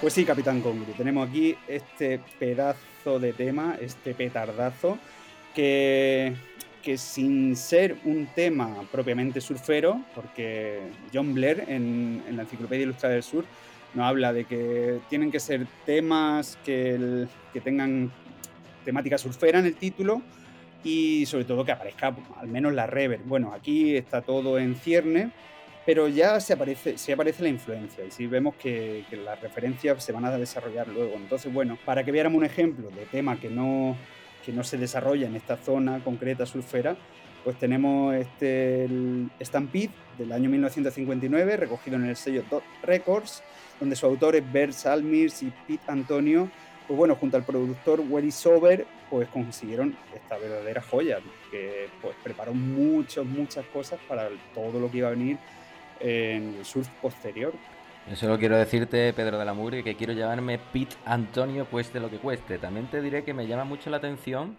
Pues sí, Capitán Congru, tenemos aquí este pedazo de tema, este petardazo, que, que sin ser un tema propiamente surfero, porque John Blair en, en la Enciclopedia Ilustrada del Sur nos habla de que tienen que ser temas que, el, que tengan temática surfera en el título y sobre todo que aparezca al menos la reverb. Bueno, aquí está todo en cierne, pero ya se aparece, se aparece la influencia y sí vemos que, que, las referencias se van a desarrollar luego. Entonces, bueno, para que viéramos un ejemplo de tema que no, que no se desarrolla en esta zona concreta surfera, pues tenemos este el Stampede del año 1959, recogido en el sello Dot Records, donde su autor es Bert Salmirs y Pete Antonio, pues bueno, junto al productor Willy Sober, pues consiguieron esta verdadera joya, que pues preparó muchas, muchas cosas para todo lo que iba a venir en el surf posterior. Yo solo quiero decirte, Pedro de la Murgue, que quiero llamarme Pete Antonio cueste lo que cueste. También te diré que me llama mucho la atención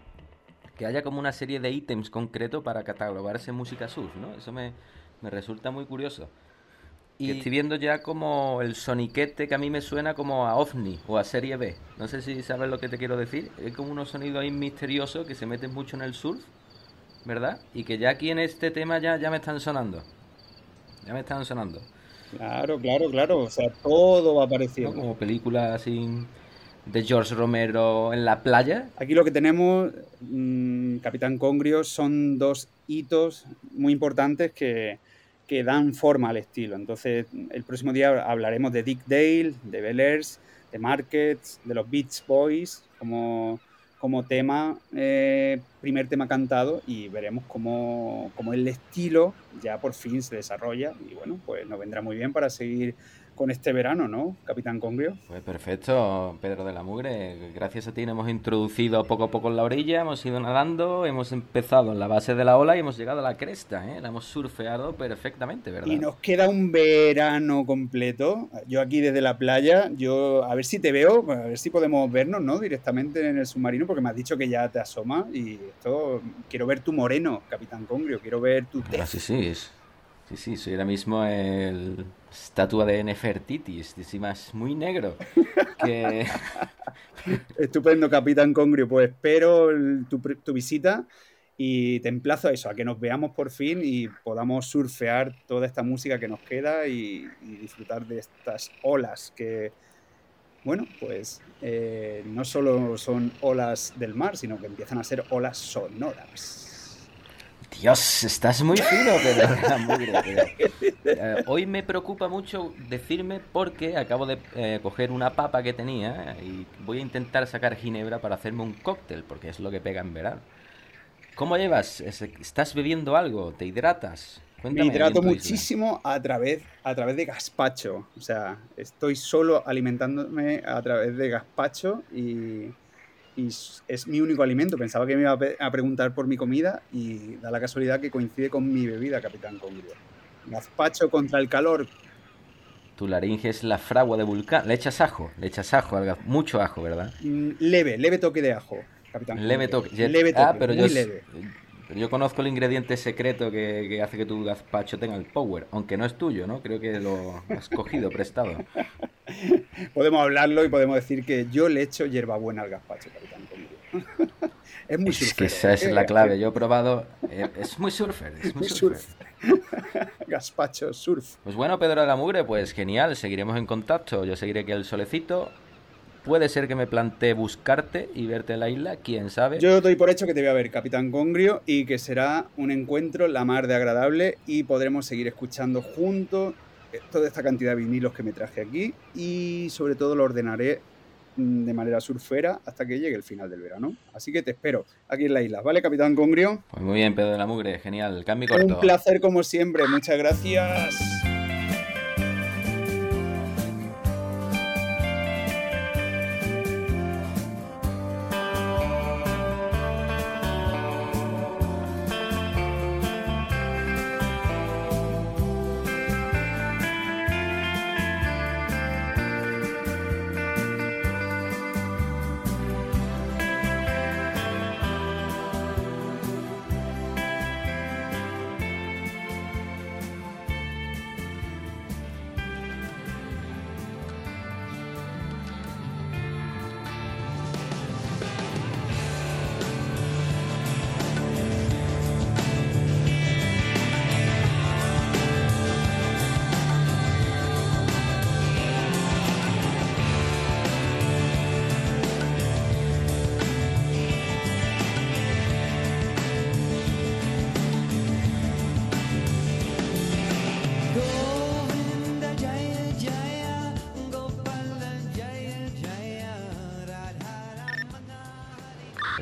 que haya como una serie de ítems concretos para catalogarse música surf, ¿no? Eso me, me resulta muy curioso. Y estoy viendo ya como el soniquete que a mí me suena como a OVNI o a Serie B. No sé si sabes lo que te quiero decir. Es como unos sonidos ahí misteriosos que se meten mucho en el surf, ¿verdad? Y que ya aquí en este tema ya, ya me están sonando. Ya me están sonando. Claro, claro, claro. O sea, todo va ¿no? apareciendo. Como películas así de George Romero en la playa. Aquí lo que tenemos, mm, Capitán Congrio, son dos hitos muy importantes que, que dan forma al estilo. Entonces, el próximo día hablaremos de Dick Dale, de Bel Airs, de Markets, de los Beach Boys, como, como tema, eh, primer tema cantado, y veremos cómo, cómo el estilo ya por fin se desarrolla. Y bueno, pues nos vendrá muy bien para seguir con este verano, ¿no, Capitán Congrio? Pues perfecto, Pedro de la Mugre. Gracias a ti nos hemos introducido poco a poco en la orilla, hemos ido nadando, hemos empezado en la base de la ola y hemos llegado a la cresta, ¿eh? La hemos surfeado perfectamente, ¿verdad? Y nos queda un verano completo. Yo aquí desde la playa, yo a ver si te veo, a ver si podemos vernos, ¿no? Directamente en el submarino, porque me has dicho que ya te asoma y esto quiero ver tu moreno, Capitán Congrio, quiero ver tu tez. sí, sí, es- sí, sí, soy ahora mismo el estatua de Nefertitis, encima es muy negro. Estupendo, Capitán Congrio. Pues espero el- tu, tu visita y te emplazo a eso, a que nos veamos por fin y podamos surfear toda esta música que nos queda y, y disfrutar de estas olas que, bueno, pues eh, no solo son olas del mar, sino que empiezan a ser olas sonoras. Dios, estás muy fino, Mugre. tío. Eh, hoy me preocupa mucho decirme porque acabo de eh, coger una papa que tenía y voy a intentar sacar ginebra para hacerme un cóctel, porque es lo que pega en verano. ¿Cómo llevas? Es- ¿Estás bebiendo algo? ¿Te hidratas? Me Cuéntame hidrato muchísimo a través, a través de gazpacho. O sea, estoy solo alimentándome a través de gazpacho y, y es mi único alimento. Pensaba que me iba a, preguntar por mi comida y da la casualidad que coincide con mi bebida, Capitán Congrio. Gazpacho contra el calor. Tu laringe es la fragua de vulcán. Le echas ajo, le echas ajo, mucho ajo, ¿verdad? Mm, Leve, leve toque de ajo, Capitán Leve toque. Leve toque, ah, pero yo, muy leve. pero yo conozco el ingrediente secreto que, que hace que tu gazpacho tenga el power, aunque no es tuyo, ¿no? Creo que lo has cogido prestado. Podemos hablarlo y podemos decir que yo le echo hierbabuena al gazpacho, Capitán Congrio. es muy Es que esa es la clave. Yo he probado. eh, es muy surfer, es muy surfer. surf. Gazpacho, surf. Pues bueno, Pedro de la Mugre, pues genial, seguiremos en contacto. Yo seguiré aquí el solecito. Puede ser que me plantee buscarte y verte en la isla, quién sabe. Yo doy por hecho que te voy a ver, Capitán Congrio, y que será un encuentro la mar de agradable y podremos seguir escuchando juntos toda esta cantidad de vinilos que me traje aquí y sobre todo lo ordenaré mm, de manera surfera hasta que llegue el final del verano. Así que te espero aquí en la isla, ¿vale, Capitán Congrio? Pues muy bien, Pedro de la Mugre, genial. Cambio corto. Un placer como siempre, muchas gracias.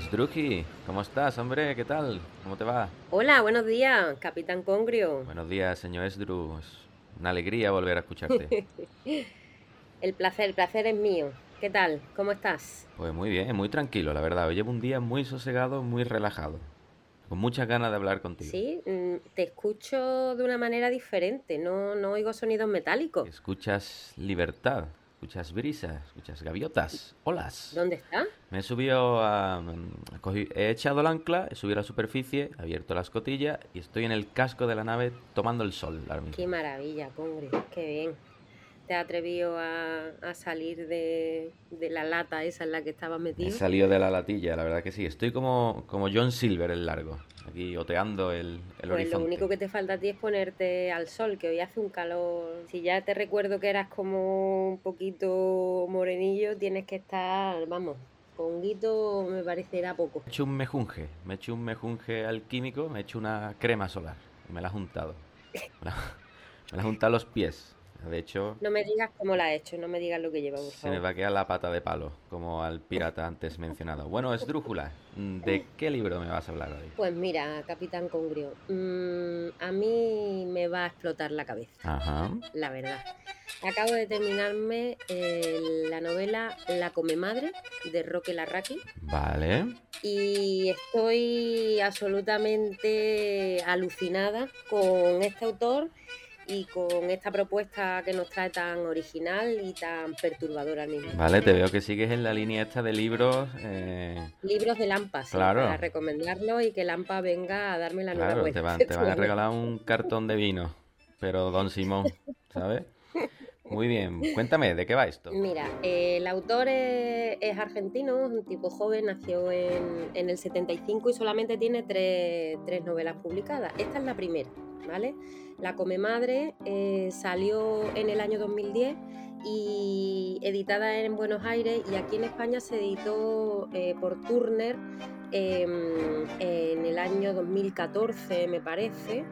Druji, ¿cómo estás, hombre? ¿Qué tal? ¿Cómo te va? Hola, buenos días, Capitán Congrio. Buenos días, señor Esdru. Es una alegría volver a escucharte. El placer, el placer es mío. ¿Qué tal? ¿Cómo estás? Pues muy bien, muy tranquilo, la verdad. Hoy llevo un día muy sosegado, muy relajado. Con muchas ganas de hablar contigo. Sí, mm, te escucho de una manera diferente. No, no oigo sonidos metálicos. Escuchas libertad. Escuchas brisas, escuchas gaviotas, olas. ¿Dónde está? Me he subido a... mm, cogí- he echado el ancla, he subido a la superficie, he abierto la escotilla y estoy en el casco de la nave tomando el sol ahora mismo. Qué maravilla, Congrio, qué bien. ¿Te has atrevido a, a salir de, de la lata esa en la que estabas He metido? salido de la latilla, la verdad que sí. Estoy como, como John Silver el largo, aquí oteando el, el Pues horizonte. lo único que te falta a ti es ponerte al sol, que hoy hace un calor. Si ya te recuerdo que eras como un poquito morenillo, tienes que estar, vamos, con guito me parecerá poco. Me he hecho un mejunje, me he hecho un mejunje alquímico, me he hecho una crema solar y me la he juntado. Me la, me la he juntado a los pies. De hecho, No me digas cómo la has hecho, no me digas lo que lleva, por se me favor. va a quedar la pata de palo, como al pirata antes mencionado. Bueno, Esdrújula, ¿de qué libro me vas a hablar hoy? Pues mira, Capitán Congrio, mm, a mí me va a explotar la cabeza. Ajá. la verdad. Acabo de terminarme eh, la novela La Come Madre de Roque Larraqui Vale. y estoy absolutamente alucinada con este autor y con esta propuesta que nos trae tan original y tan perturbadora al mismo. Vale, te veo que sigues en la línea esta de libros. eh, Libros de Lampa, sí, Claro. para recomendarlo y que Lampa venga a darme la Claro, enhorabuena. te van, te van a regalar un cartón de vino, pero Don Simón, ¿sabes? Muy bien, cuéntame, ¿de qué va esto? Mira, el autor es, es argentino, un tipo joven, nació en, en el 75 y solamente tiene tres, tres novelas publicadas. Esta es la primera, ¿vale? La Come Madre eh, salió en el año 2010 y editada en Buenos Aires y aquí en España se editó eh, por Turner em, en el año 2014 me parece,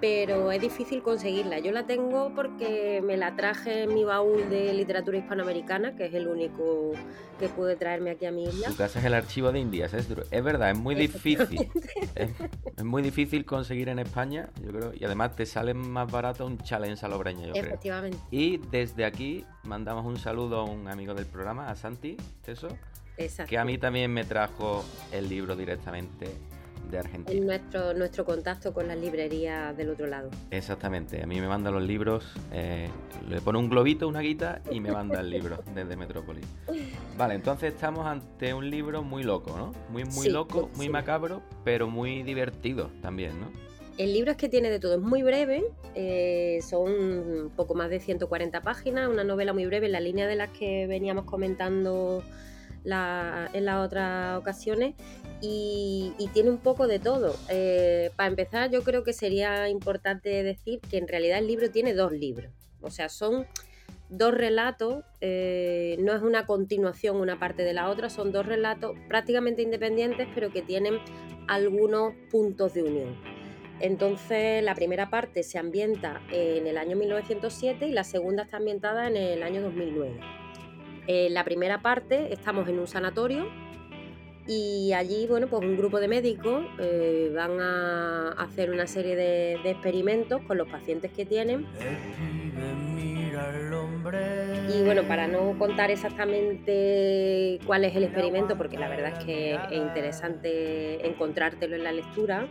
pero es difícil conseguirla. Yo la tengo porque me la traje en mi baúl de literatura hispanoamericana, que es el único que pude traerme aquí a mi isla. Tu casa es el archivo de Indias, es verdad, es muy difícil. Es, es muy difícil conseguir en España, yo creo, y además te sale más barato un challenge a Lobreña, yo creo. Efectivamente. Y desde aquí mandamos un saludo a un amigo del programa, a Santi, eso, Exacto. que a mí también me trajo el libro directamente de Argentina. nuestro, nuestro contacto con las librerías del otro lado. Exactamente, a mí me manda los libros, eh, le pone un globito, una guita y me manda el libro desde Metrópolis. Vale, entonces estamos ante un libro muy loco, ¿no? Muy, muy Sí, loco, muy macabro, pero muy divertido también, ¿no? El libro es que tiene de todo, es muy breve, eh, son un poco más de 140 páginas, una novela muy breve en la línea de las que veníamos comentando la- en las otras ocasiones y, tiene un poco de todo. Eh, para empezar, yo creo que sería importante decir que en realidad el libro tiene dos libros, o sea, son dos relatos, eh, no es una continuación una parte de la otra, son dos relatos prácticamente independientes pero que tienen algunos puntos de unión. Entonces, la primera parte se ambienta en el año 1907 y la segunda está ambientada en el año 2009. En la primera parte estamos en un sanatorio y allí, bueno, pues un grupo de médicos eh, van a hacer una serie de, de experimentos con los pacientes que tienen. Y bueno, para no contar exactamente cuál es el experimento, porque la verdad es que es interesante encontrártelo en la lectura,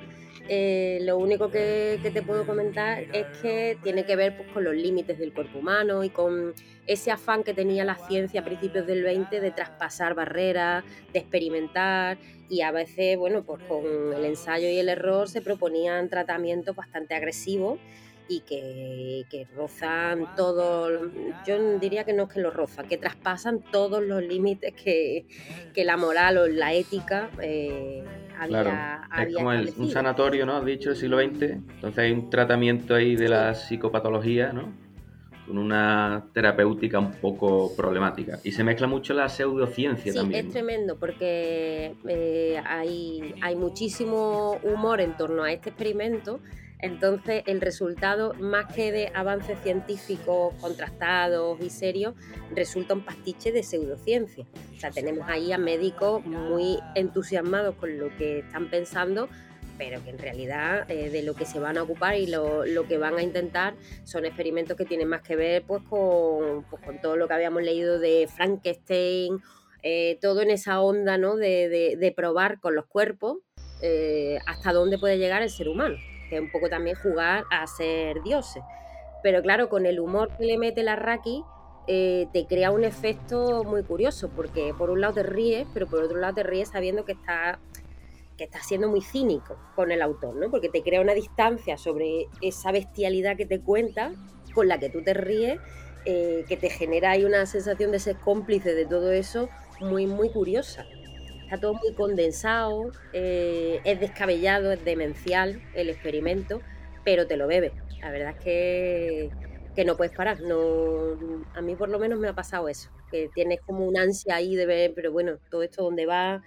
eh, lo único que, que te puedo comentar es que tiene que ver pues, con los límites del cuerpo humano y con ese afán que tenía la ciencia a principios del 20 de traspasar barreras, de experimentar y a veces, bueno, pues con el ensayo y el error se proponían tratamientos bastante agresivos y que, que rozan todo, yo diría que no es que los rozan, que traspasan todos los límites que, que la moral o la ética eh, había, Claro, es como el- un sanatorio, ¿no? Has dicho, del siglo XX. Entonces hay un tratamiento ahí de la psicopatología, ¿no? Con una terapéutica un poco problemática. Y se mezcla mucho la pseudociencia Sí, también. es tremendo porque eh, hay, hay muchísimo humor en torno a este experimento. Entonces, el resultado, más que de avances científicos contrastados y serios, resulta un pastiche de pseudociencia. O sea, tenemos ahí a médicos muy entusiasmados con lo que están pensando, pero que en realidad eh, de lo que se van a ocupar y lo, que van a intentar son experimentos que tienen más que ver pues, con, pues, todo lo que habíamos leído de Frankenstein, eh, todo en esa onda ¿no? de, de- de probar con los cuerpos eh, hasta dónde puede llegar el ser humano, es un poco también jugar a ser dioses. Pero claro, con el humor que le mete la Raki, eh, te crea un efecto muy curioso, porque por un lado te ríes, pero por otro lado te ríes sabiendo que está que está siendo muy cínico con el autor, ¿no? Porque te crea una distancia sobre esa bestialidad que te cuenta, con la que tú te ríes, eh, que te genera ahí una sensación de ser cómplice de todo eso muy, muy curiosa. Está todo muy condensado, eh, es descabellado, es demencial el experimento, pero te lo bebes. La verdad es que, que no puedes parar. No, a mí por lo menos me ha pasado eso, que tienes como una ansia ahí de ver, pero bueno, todo esto dónde va,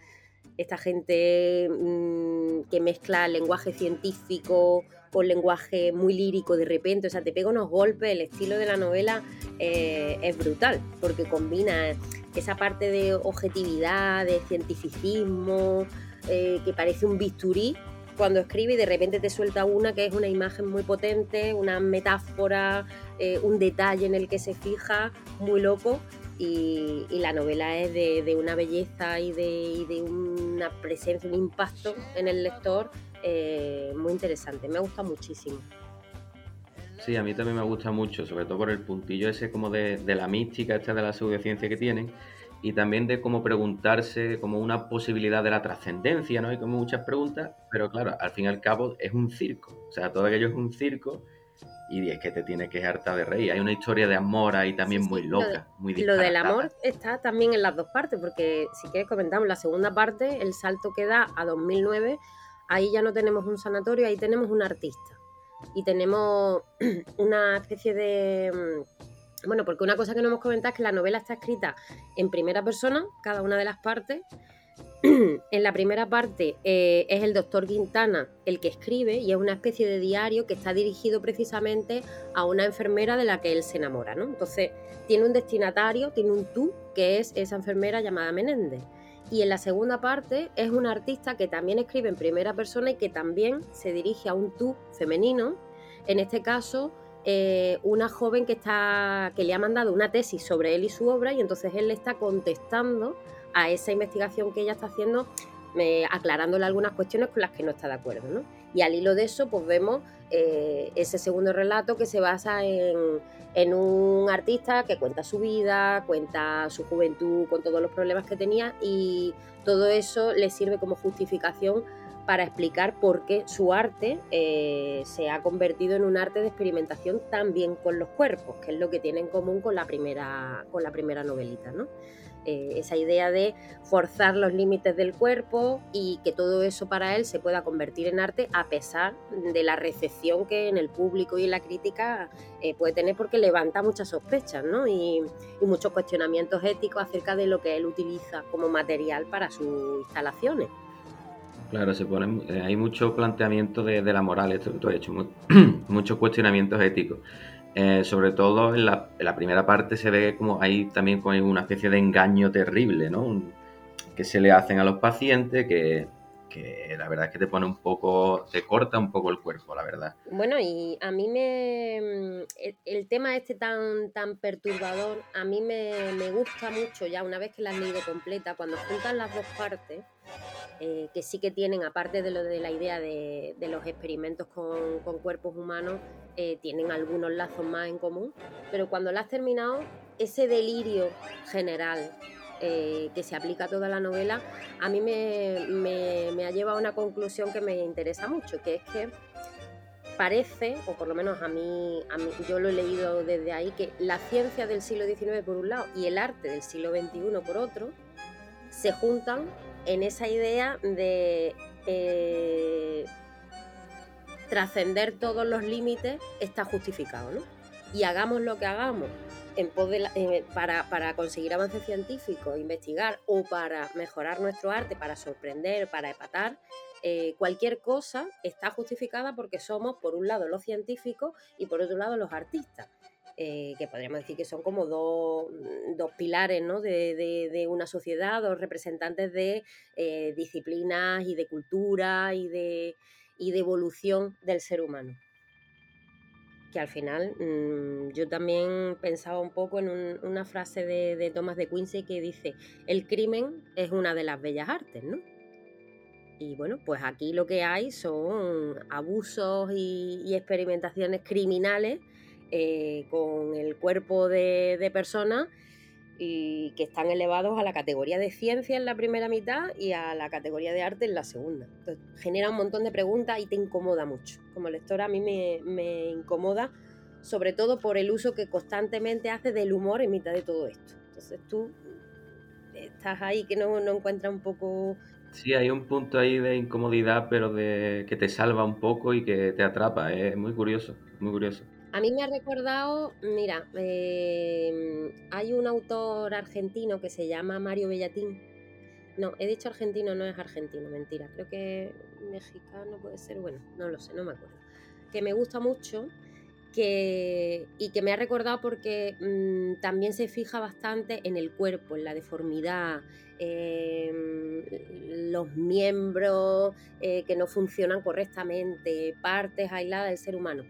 esta gente mm, que mezcla lenguaje científico con lenguaje muy lírico de repente, o sea, te pega unos golpes, el estilo de la novela eh, es brutal, porque combina esa parte de objetividad, de cientificismo, eh, que parece un bisturí cuando escribe y de repente te suelta una que es una imagen muy potente, una metáfora, eh, un detalle en el que se fija, muy loco. Y, la novela es de, una belleza y de, una presencia, un impacto en el lector eh, muy interesante. Me gusta muchísimo. Sí, a mí también me gusta mucho, sobre todo por el puntillo ese como de, la mística, esta de la pseudociencia que tienen, y también de cómo preguntarse como una posibilidad de la trascendencia, ¿no? Hay como muchas preguntas, pero claro, al fin y al cabo es un circo, o sea, todo aquello es un circo y es que te tienes que harta de reír. Hay una historia de amor ahí también muy loca, muy Lo del amor está también en las dos partes, porque si quieres comentamos la segunda parte, el salto que da a 2009, ahí ya no tenemos un sanatorio, ahí tenemos un artista. Y tenemos una especie de... Mm, bueno, porque una cosa que no hemos comentado es que la novela está escrita en primera persona, cada una de las partes, en la primera parte eh, es el doctor Quintana el que escribe y es una especie de diario que está dirigido precisamente a una enfermera de la que él se enamora, ¿no? Entonces tiene un destinatario, tiene un tú, que es esa enfermera llamada Menéndez. Y en la segunda parte es un artista que también escribe en primera persona y que también se dirige a un tú femenino, en este caso eh, una joven que, está, que le ha mandado una tesis sobre él y su obra y entonces él le está contestando a esa investigación que ella está haciendo, aclarándole algunas cuestiones con las que no está de acuerdo. ¿no? Y al hilo de eso, pues vemos eh, ese segundo relato que se basa en, en, un artista que cuenta su vida, cuenta su juventud con todos los problemas que tenía y todo eso le sirve como justificación para explicar por qué su arte eh, se ha convertido en un arte de experimentación también con los cuerpos, que es lo que tiene en común con la primera, con la primera novelita. ¿no? Eh, esa idea de forzar los límites del cuerpo y que todo eso para él se pueda convertir en arte a pesar de la recepción que en el público y en la crítica eh, puede tener porque levanta muchas sospechas y, muchos cuestionamientos éticos acerca de lo que él utiliza como material para sus instalaciones. Claro, se pone, eh, hay mucho planteamiento de, la moral, esto que tú has hecho, muchos cuestionamientos éticos. Eh, sobre todo en la, primera parte se ve como hay también como una especie de engaño terrible, ¿no? que se le hacen a los pacientes que, la verdad es que te pone un poco, te corta un poco el cuerpo, la verdad. Bueno, y a mí me. El, tema este tan, tan perturbador, a mí me, me, gusta mucho ya una vez que la has leído completa, cuando juntan las dos partes, eh, que sí que tienen, aparte de lo de la idea de, los experimentos con, cuerpos humanos, eh, tienen algunos lazos más en común, pero cuando la has terminado, ese delirio general eh, que se aplica a toda la novela, a mí me, ha llevado a una conclusión que me interesa mucho, que es que parece, o por lo menos a mí, yo lo he leído desde ahí, que la ciencia del siglo XIX por un lado y el arte del siglo XXI por otro, se juntan en esa idea de eh, trascender todos los límites está justificado, ¿no? Y hagamos lo que hagamos en para, conseguir avances científicos, investigar o para mejorar nuestro arte, para sorprender, para epatar, eh, cualquier cosa está justificada porque somos, por un lado, los científicos y por otro lado, los artistas. Eh, que podríamos decir que son como dos, pilares de, una sociedad, dos representantes de eh, disciplinas y de cultura y de, de evolución del ser humano que al final mm, yo también pensaba un poco en una frase de, Thomas de Quincy que dice, el crimen es una de las bellas artes, ¿no? Y bueno, pues aquí lo que hay son abusos y experimentaciones criminales eh, con el cuerpo de, de personas y que están elevados a la categoría de ciencia en la primera mitad y a la categoría de arte en la segunda. Entonces, genera un montón de preguntas y te incomoda mucho. Como lectora a mí me, me incomoda, sobre todo por el uso que constantemente hace del humor en mitad de todo esto. Entonces tú estás ahí que no, no encuentras un poco... Sí, hay un punto ahí de incomodidad, pero de que te salva un poco y que te atrapa. Es muy curioso, muy curioso. A mí me ha recordado, mira, eh, hay un autor argentino que se llama Mario Bellatín. No, he dicho argentino, no es argentino, mentira. Creo que mexicano puede ser, bueno, no lo sé, no me acuerdo. Que me gusta mucho que, y que me ha recordado porque mm, también se fija bastante en el cuerpo, en la deformidad, em, los miembros eh, que no funcionan correctamente, partes aisladas del ser humano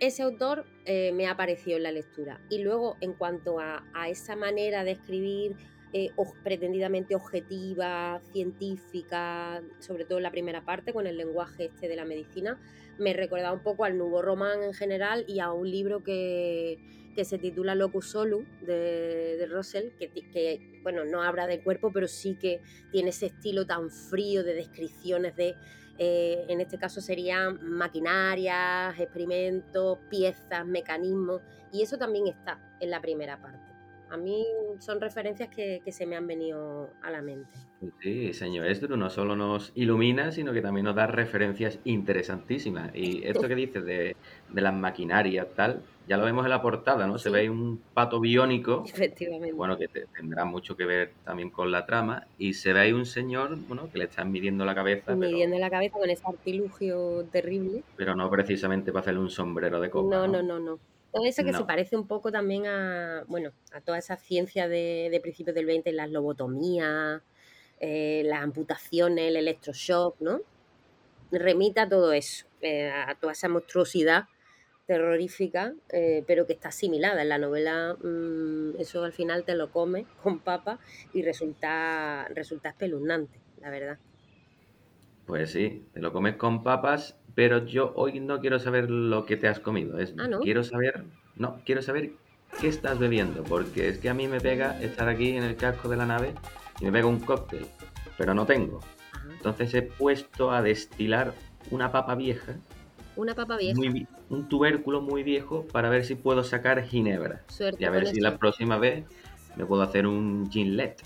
ese autor eh, me ha aparecido en la lectura. Y luego, en cuanto a, esa manera de escribir eh, pretendidamente objetiva, científica, sobre todo en la primera parte, con el lenguaje este de la medicina, me recordaba un poco al Nuevo Román en general y a un libro que, se titula Locus Solu de, de Russell, que, que, bueno, no habla del cuerpo, pero sí que tiene ese estilo tan frío de descripciones de eh, en este caso serían maquinarias, experimentos, piezas, mecanismos, y eso también está en la primera parte. A mí son referencias que, se me han venido a la mente. Sí, señor Estru no solo nos ilumina, sino que también nos da referencias interesantísimas. Y esto que dices de, de las maquinarias, tal, ya lo vemos en la portada, ¿no? Se ve un pato biónico. Efectivamente. Bueno, que tendrá mucho que ver también con la trama. Y se ve ahí un señor, bueno, que le están midiendo la cabeza. Midiendo la cabeza con ese artilugio terrible. Pero no precisamente para hacerle un sombrero de copa. No, no, no, no. Todo eso que se parece un poco también a, bueno, a toda esa ciencia de, principios del 20, las lobotomías, eh, las amputaciones, el electroshock, ¿no? Remita a todo eso, eh, a toda esa monstruosidad terrorífica, eh, pero que está asimilada. En la novela mm, eso al final te lo comes con papa y resulta, resulta espeluznante, la verdad. Pues sí, te lo comes con papas, pero yo hoy no quiero saber lo que te has comido. Es, ah, ¿no? Quiero saber, no, quiero saber qué estás bebiendo, porque es que a mí me pega estar aquí en el casco de la nave y me pega un cóctel, pero no tengo. Entonces he puesto a destilar una papa vieja una papa vieja. un tubérculo muy viejo para ver si puedo sacar ginebra. y a ver si la próxima vez me puedo hacer un ginlet.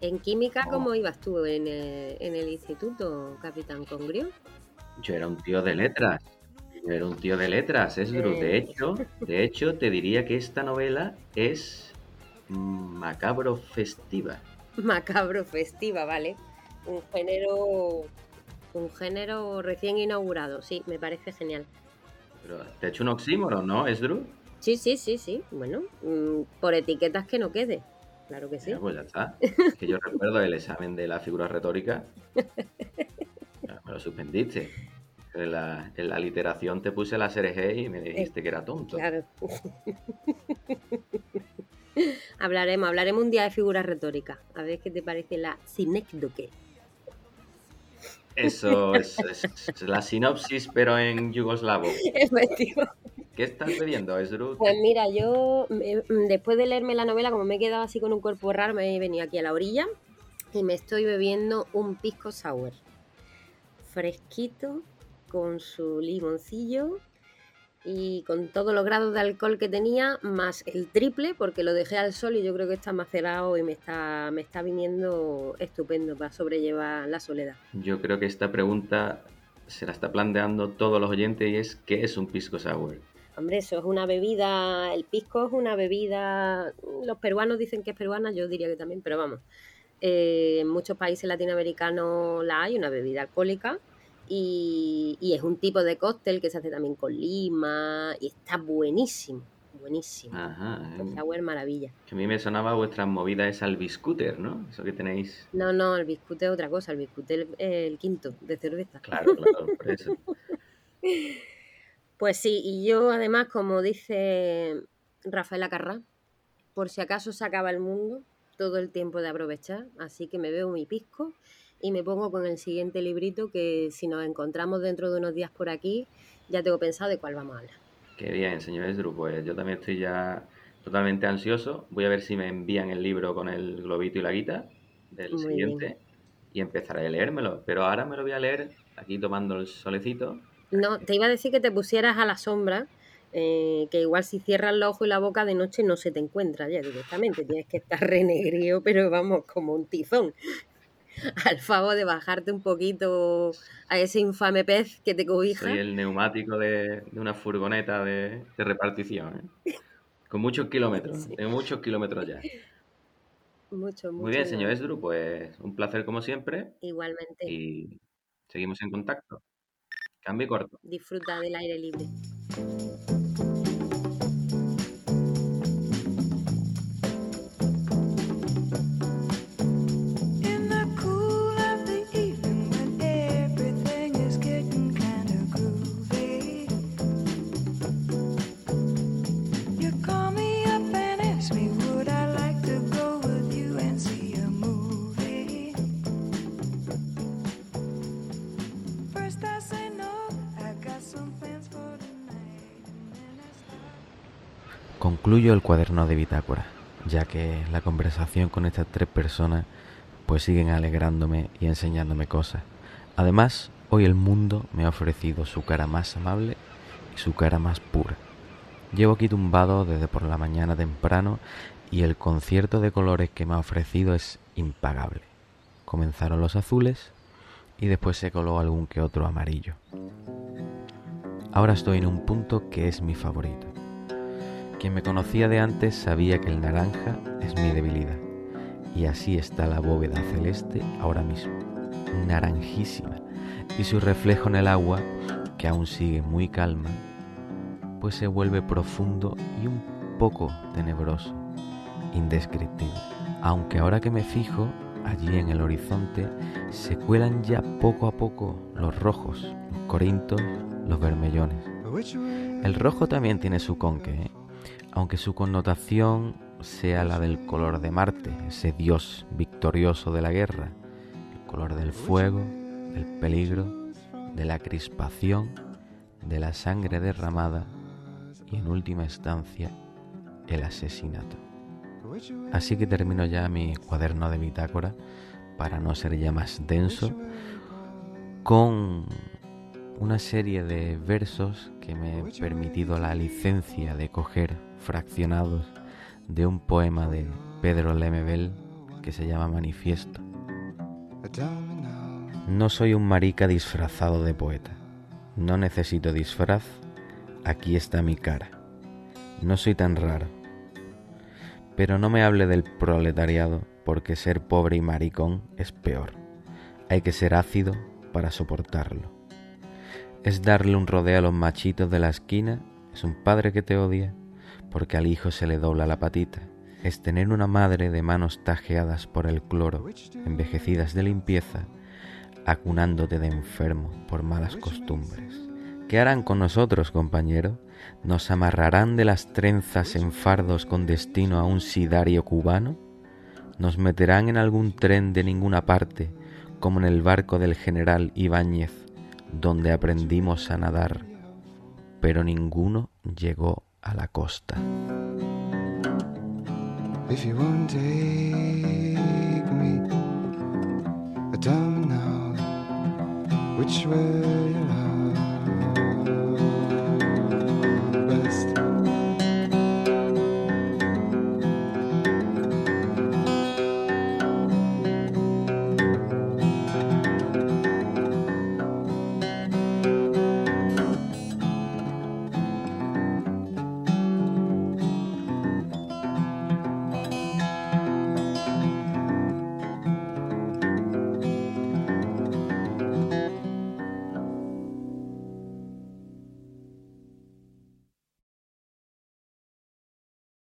¿En química oh. cómo ibas tú en el, instituto, Capitán Congrio? Yo era un tío de letras. Yo era un tío de letras, es De hecho, de hecho, te diría que esta novela es macabro festiva. Macabro festiva, vale. Un género un género recién inaugurado, sí, me parece genial. Pero te ha hecho un oxímoron, ¿no, Esdru? Sí, sí, sí, sí. Bueno, mm, por etiquetas que no quede. Claro que sí. pues ya está. que yo recuerdo el examen de la figura retórica. me lo suspendiste. En la, en la literación te puse la SRG y me dijiste que era tonto. Claro. hablaremos, hablaremos un día de figuras retóricas. A ver qué te parece la sinécdoque. Eso es, la sinopsis, pero en yugoslavo. Efectivo. ¿Qué estás bebiendo, Esdru? Pues mira, yo después de leerme la novela, como me he quedado así con un cuerpo raro, me he venido aquí a la orilla y me estoy bebiendo un pisco sour. Fresquito, con su limoncillo y con todos los grados de alcohol que tenía, más el triple, porque lo dejé al sol y yo creo que está macerado y me está, me está viniendo estupendo para sobrellevar la soledad. Yo creo que esta pregunta se la está planteando todos los oyentes y es ¿qué es un pisco sour? Hombre, eso es una bebida, el pisco es una bebida, los peruanos dicen que es peruana, yo diría que también, pero vamos, eh, en muchos países latinoamericanos la hay, una bebida alcohólica y, es un tipo de cóctel que se hace también con lima y está buenísimo, buenísimo. Ajá. El sour maravilla. Que a mí me sonaba vuestra movida es al biscúter, ¿no? Eso que tenéis. No, no, el biscute es otra cosa, el biscute es el, quinto de cerveza. Claro, claro, por eso. pues sí, y yo además, como dice Rafael Acarrá, por si acaso se acaba el mundo, todo el tiempo de aprovechar, así que me veo mi pisco y me pongo con el siguiente librito que si nos encontramos dentro de unos días por aquí, ya tengo pensado de cuál vamos a hablar. Qué bien, señor Esdru. Pues yo también estoy ya totalmente ansioso. Voy a ver si me envían el libro con el globito y la guita del Muy siguiente y empezaré a leérmelo. Pero ahora me lo voy a leer aquí tomando el solecito. No, te iba a decir que te pusieras a la sombra, eh, que igual si cierras los ojos y la boca de noche no se te encuentra ya directamente. Tienes que estar renegrío, pero vamos, como un tizón. Al favor de bajarte un poquito a ese infame pez que te cobija. Soy el neumático de, de una furgoneta de, de repartición. ¿eh? Con muchos kilómetros. Sí. Tengo muchos kilómetros ya. Mucho, mucho. Muy bien, señor Esdru. Pues un placer como siempre. Igualmente, Y seguimos en contacto. Cambio y corto. disfruta del aire libre. Música el cuaderno de bitácora, ya que la conversación con estas tres personas pues siguen alegrándome y enseñándome cosas. Además, hoy el mundo me ha ofrecido su cara más amable y su cara más pura. Llevo aquí tumbado desde por la mañana temprano y el concierto de colores que me ha ofrecido es impagable. Comenzaron los azules y después se coló algún que otro amarillo. Ahora estoy en un punto que es mi favorito. Quien me conocía de antes sabía que el naranja es mi debilidad. Y así está la bóveda celeste ahora mismo, naranjísima. Y su reflejo en el agua, que aún sigue muy calma, pues se vuelve profundo y un poco tenebroso, indescriptible. Aunque ahora que me fijo, allí en el horizonte se cuelan ya poco a poco los rojos, los corintos, los vermellones. El rojo también tiene su conque, ¿eh? Aunque su connotación sea la del color de Marte, ese dios victorioso de la guerra, el color del fuego, del peligro, de la crispación, de la sangre derramada y en última instancia el asesinato. Así que termino ya mi cuaderno de bitácora para no ser ya más denso con una serie de versos que me he permitido la licencia de coger fraccionados de un poema de Pedro Lemebel que se llama Manifiesto. No soy un marica disfrazado de poeta. No necesito disfraz. Aquí está mi cara. No soy tan raro. Pero no me hable del proletariado porque ser pobre y maricón es peor. Hay que ser ácido para soportarlo. Es darle un rodeo a los machitos de la esquina. Es un padre que te odia porque al hijo se le dobla la patita. Es tener una madre de manos tajeadas por el cloro, envejecidas de limpieza, acunándote de enfermo por malas costumbres. ¿Qué harán con nosotros, compañero? ¿Nos amarrarán de las trenzas en fardos con destino a un sidario cubano? ¿Nos meterán en algún tren de ninguna parte, como en el barco del general Ibáñez, donde aprendimos a nadar, pero ninguno llegó a la costa?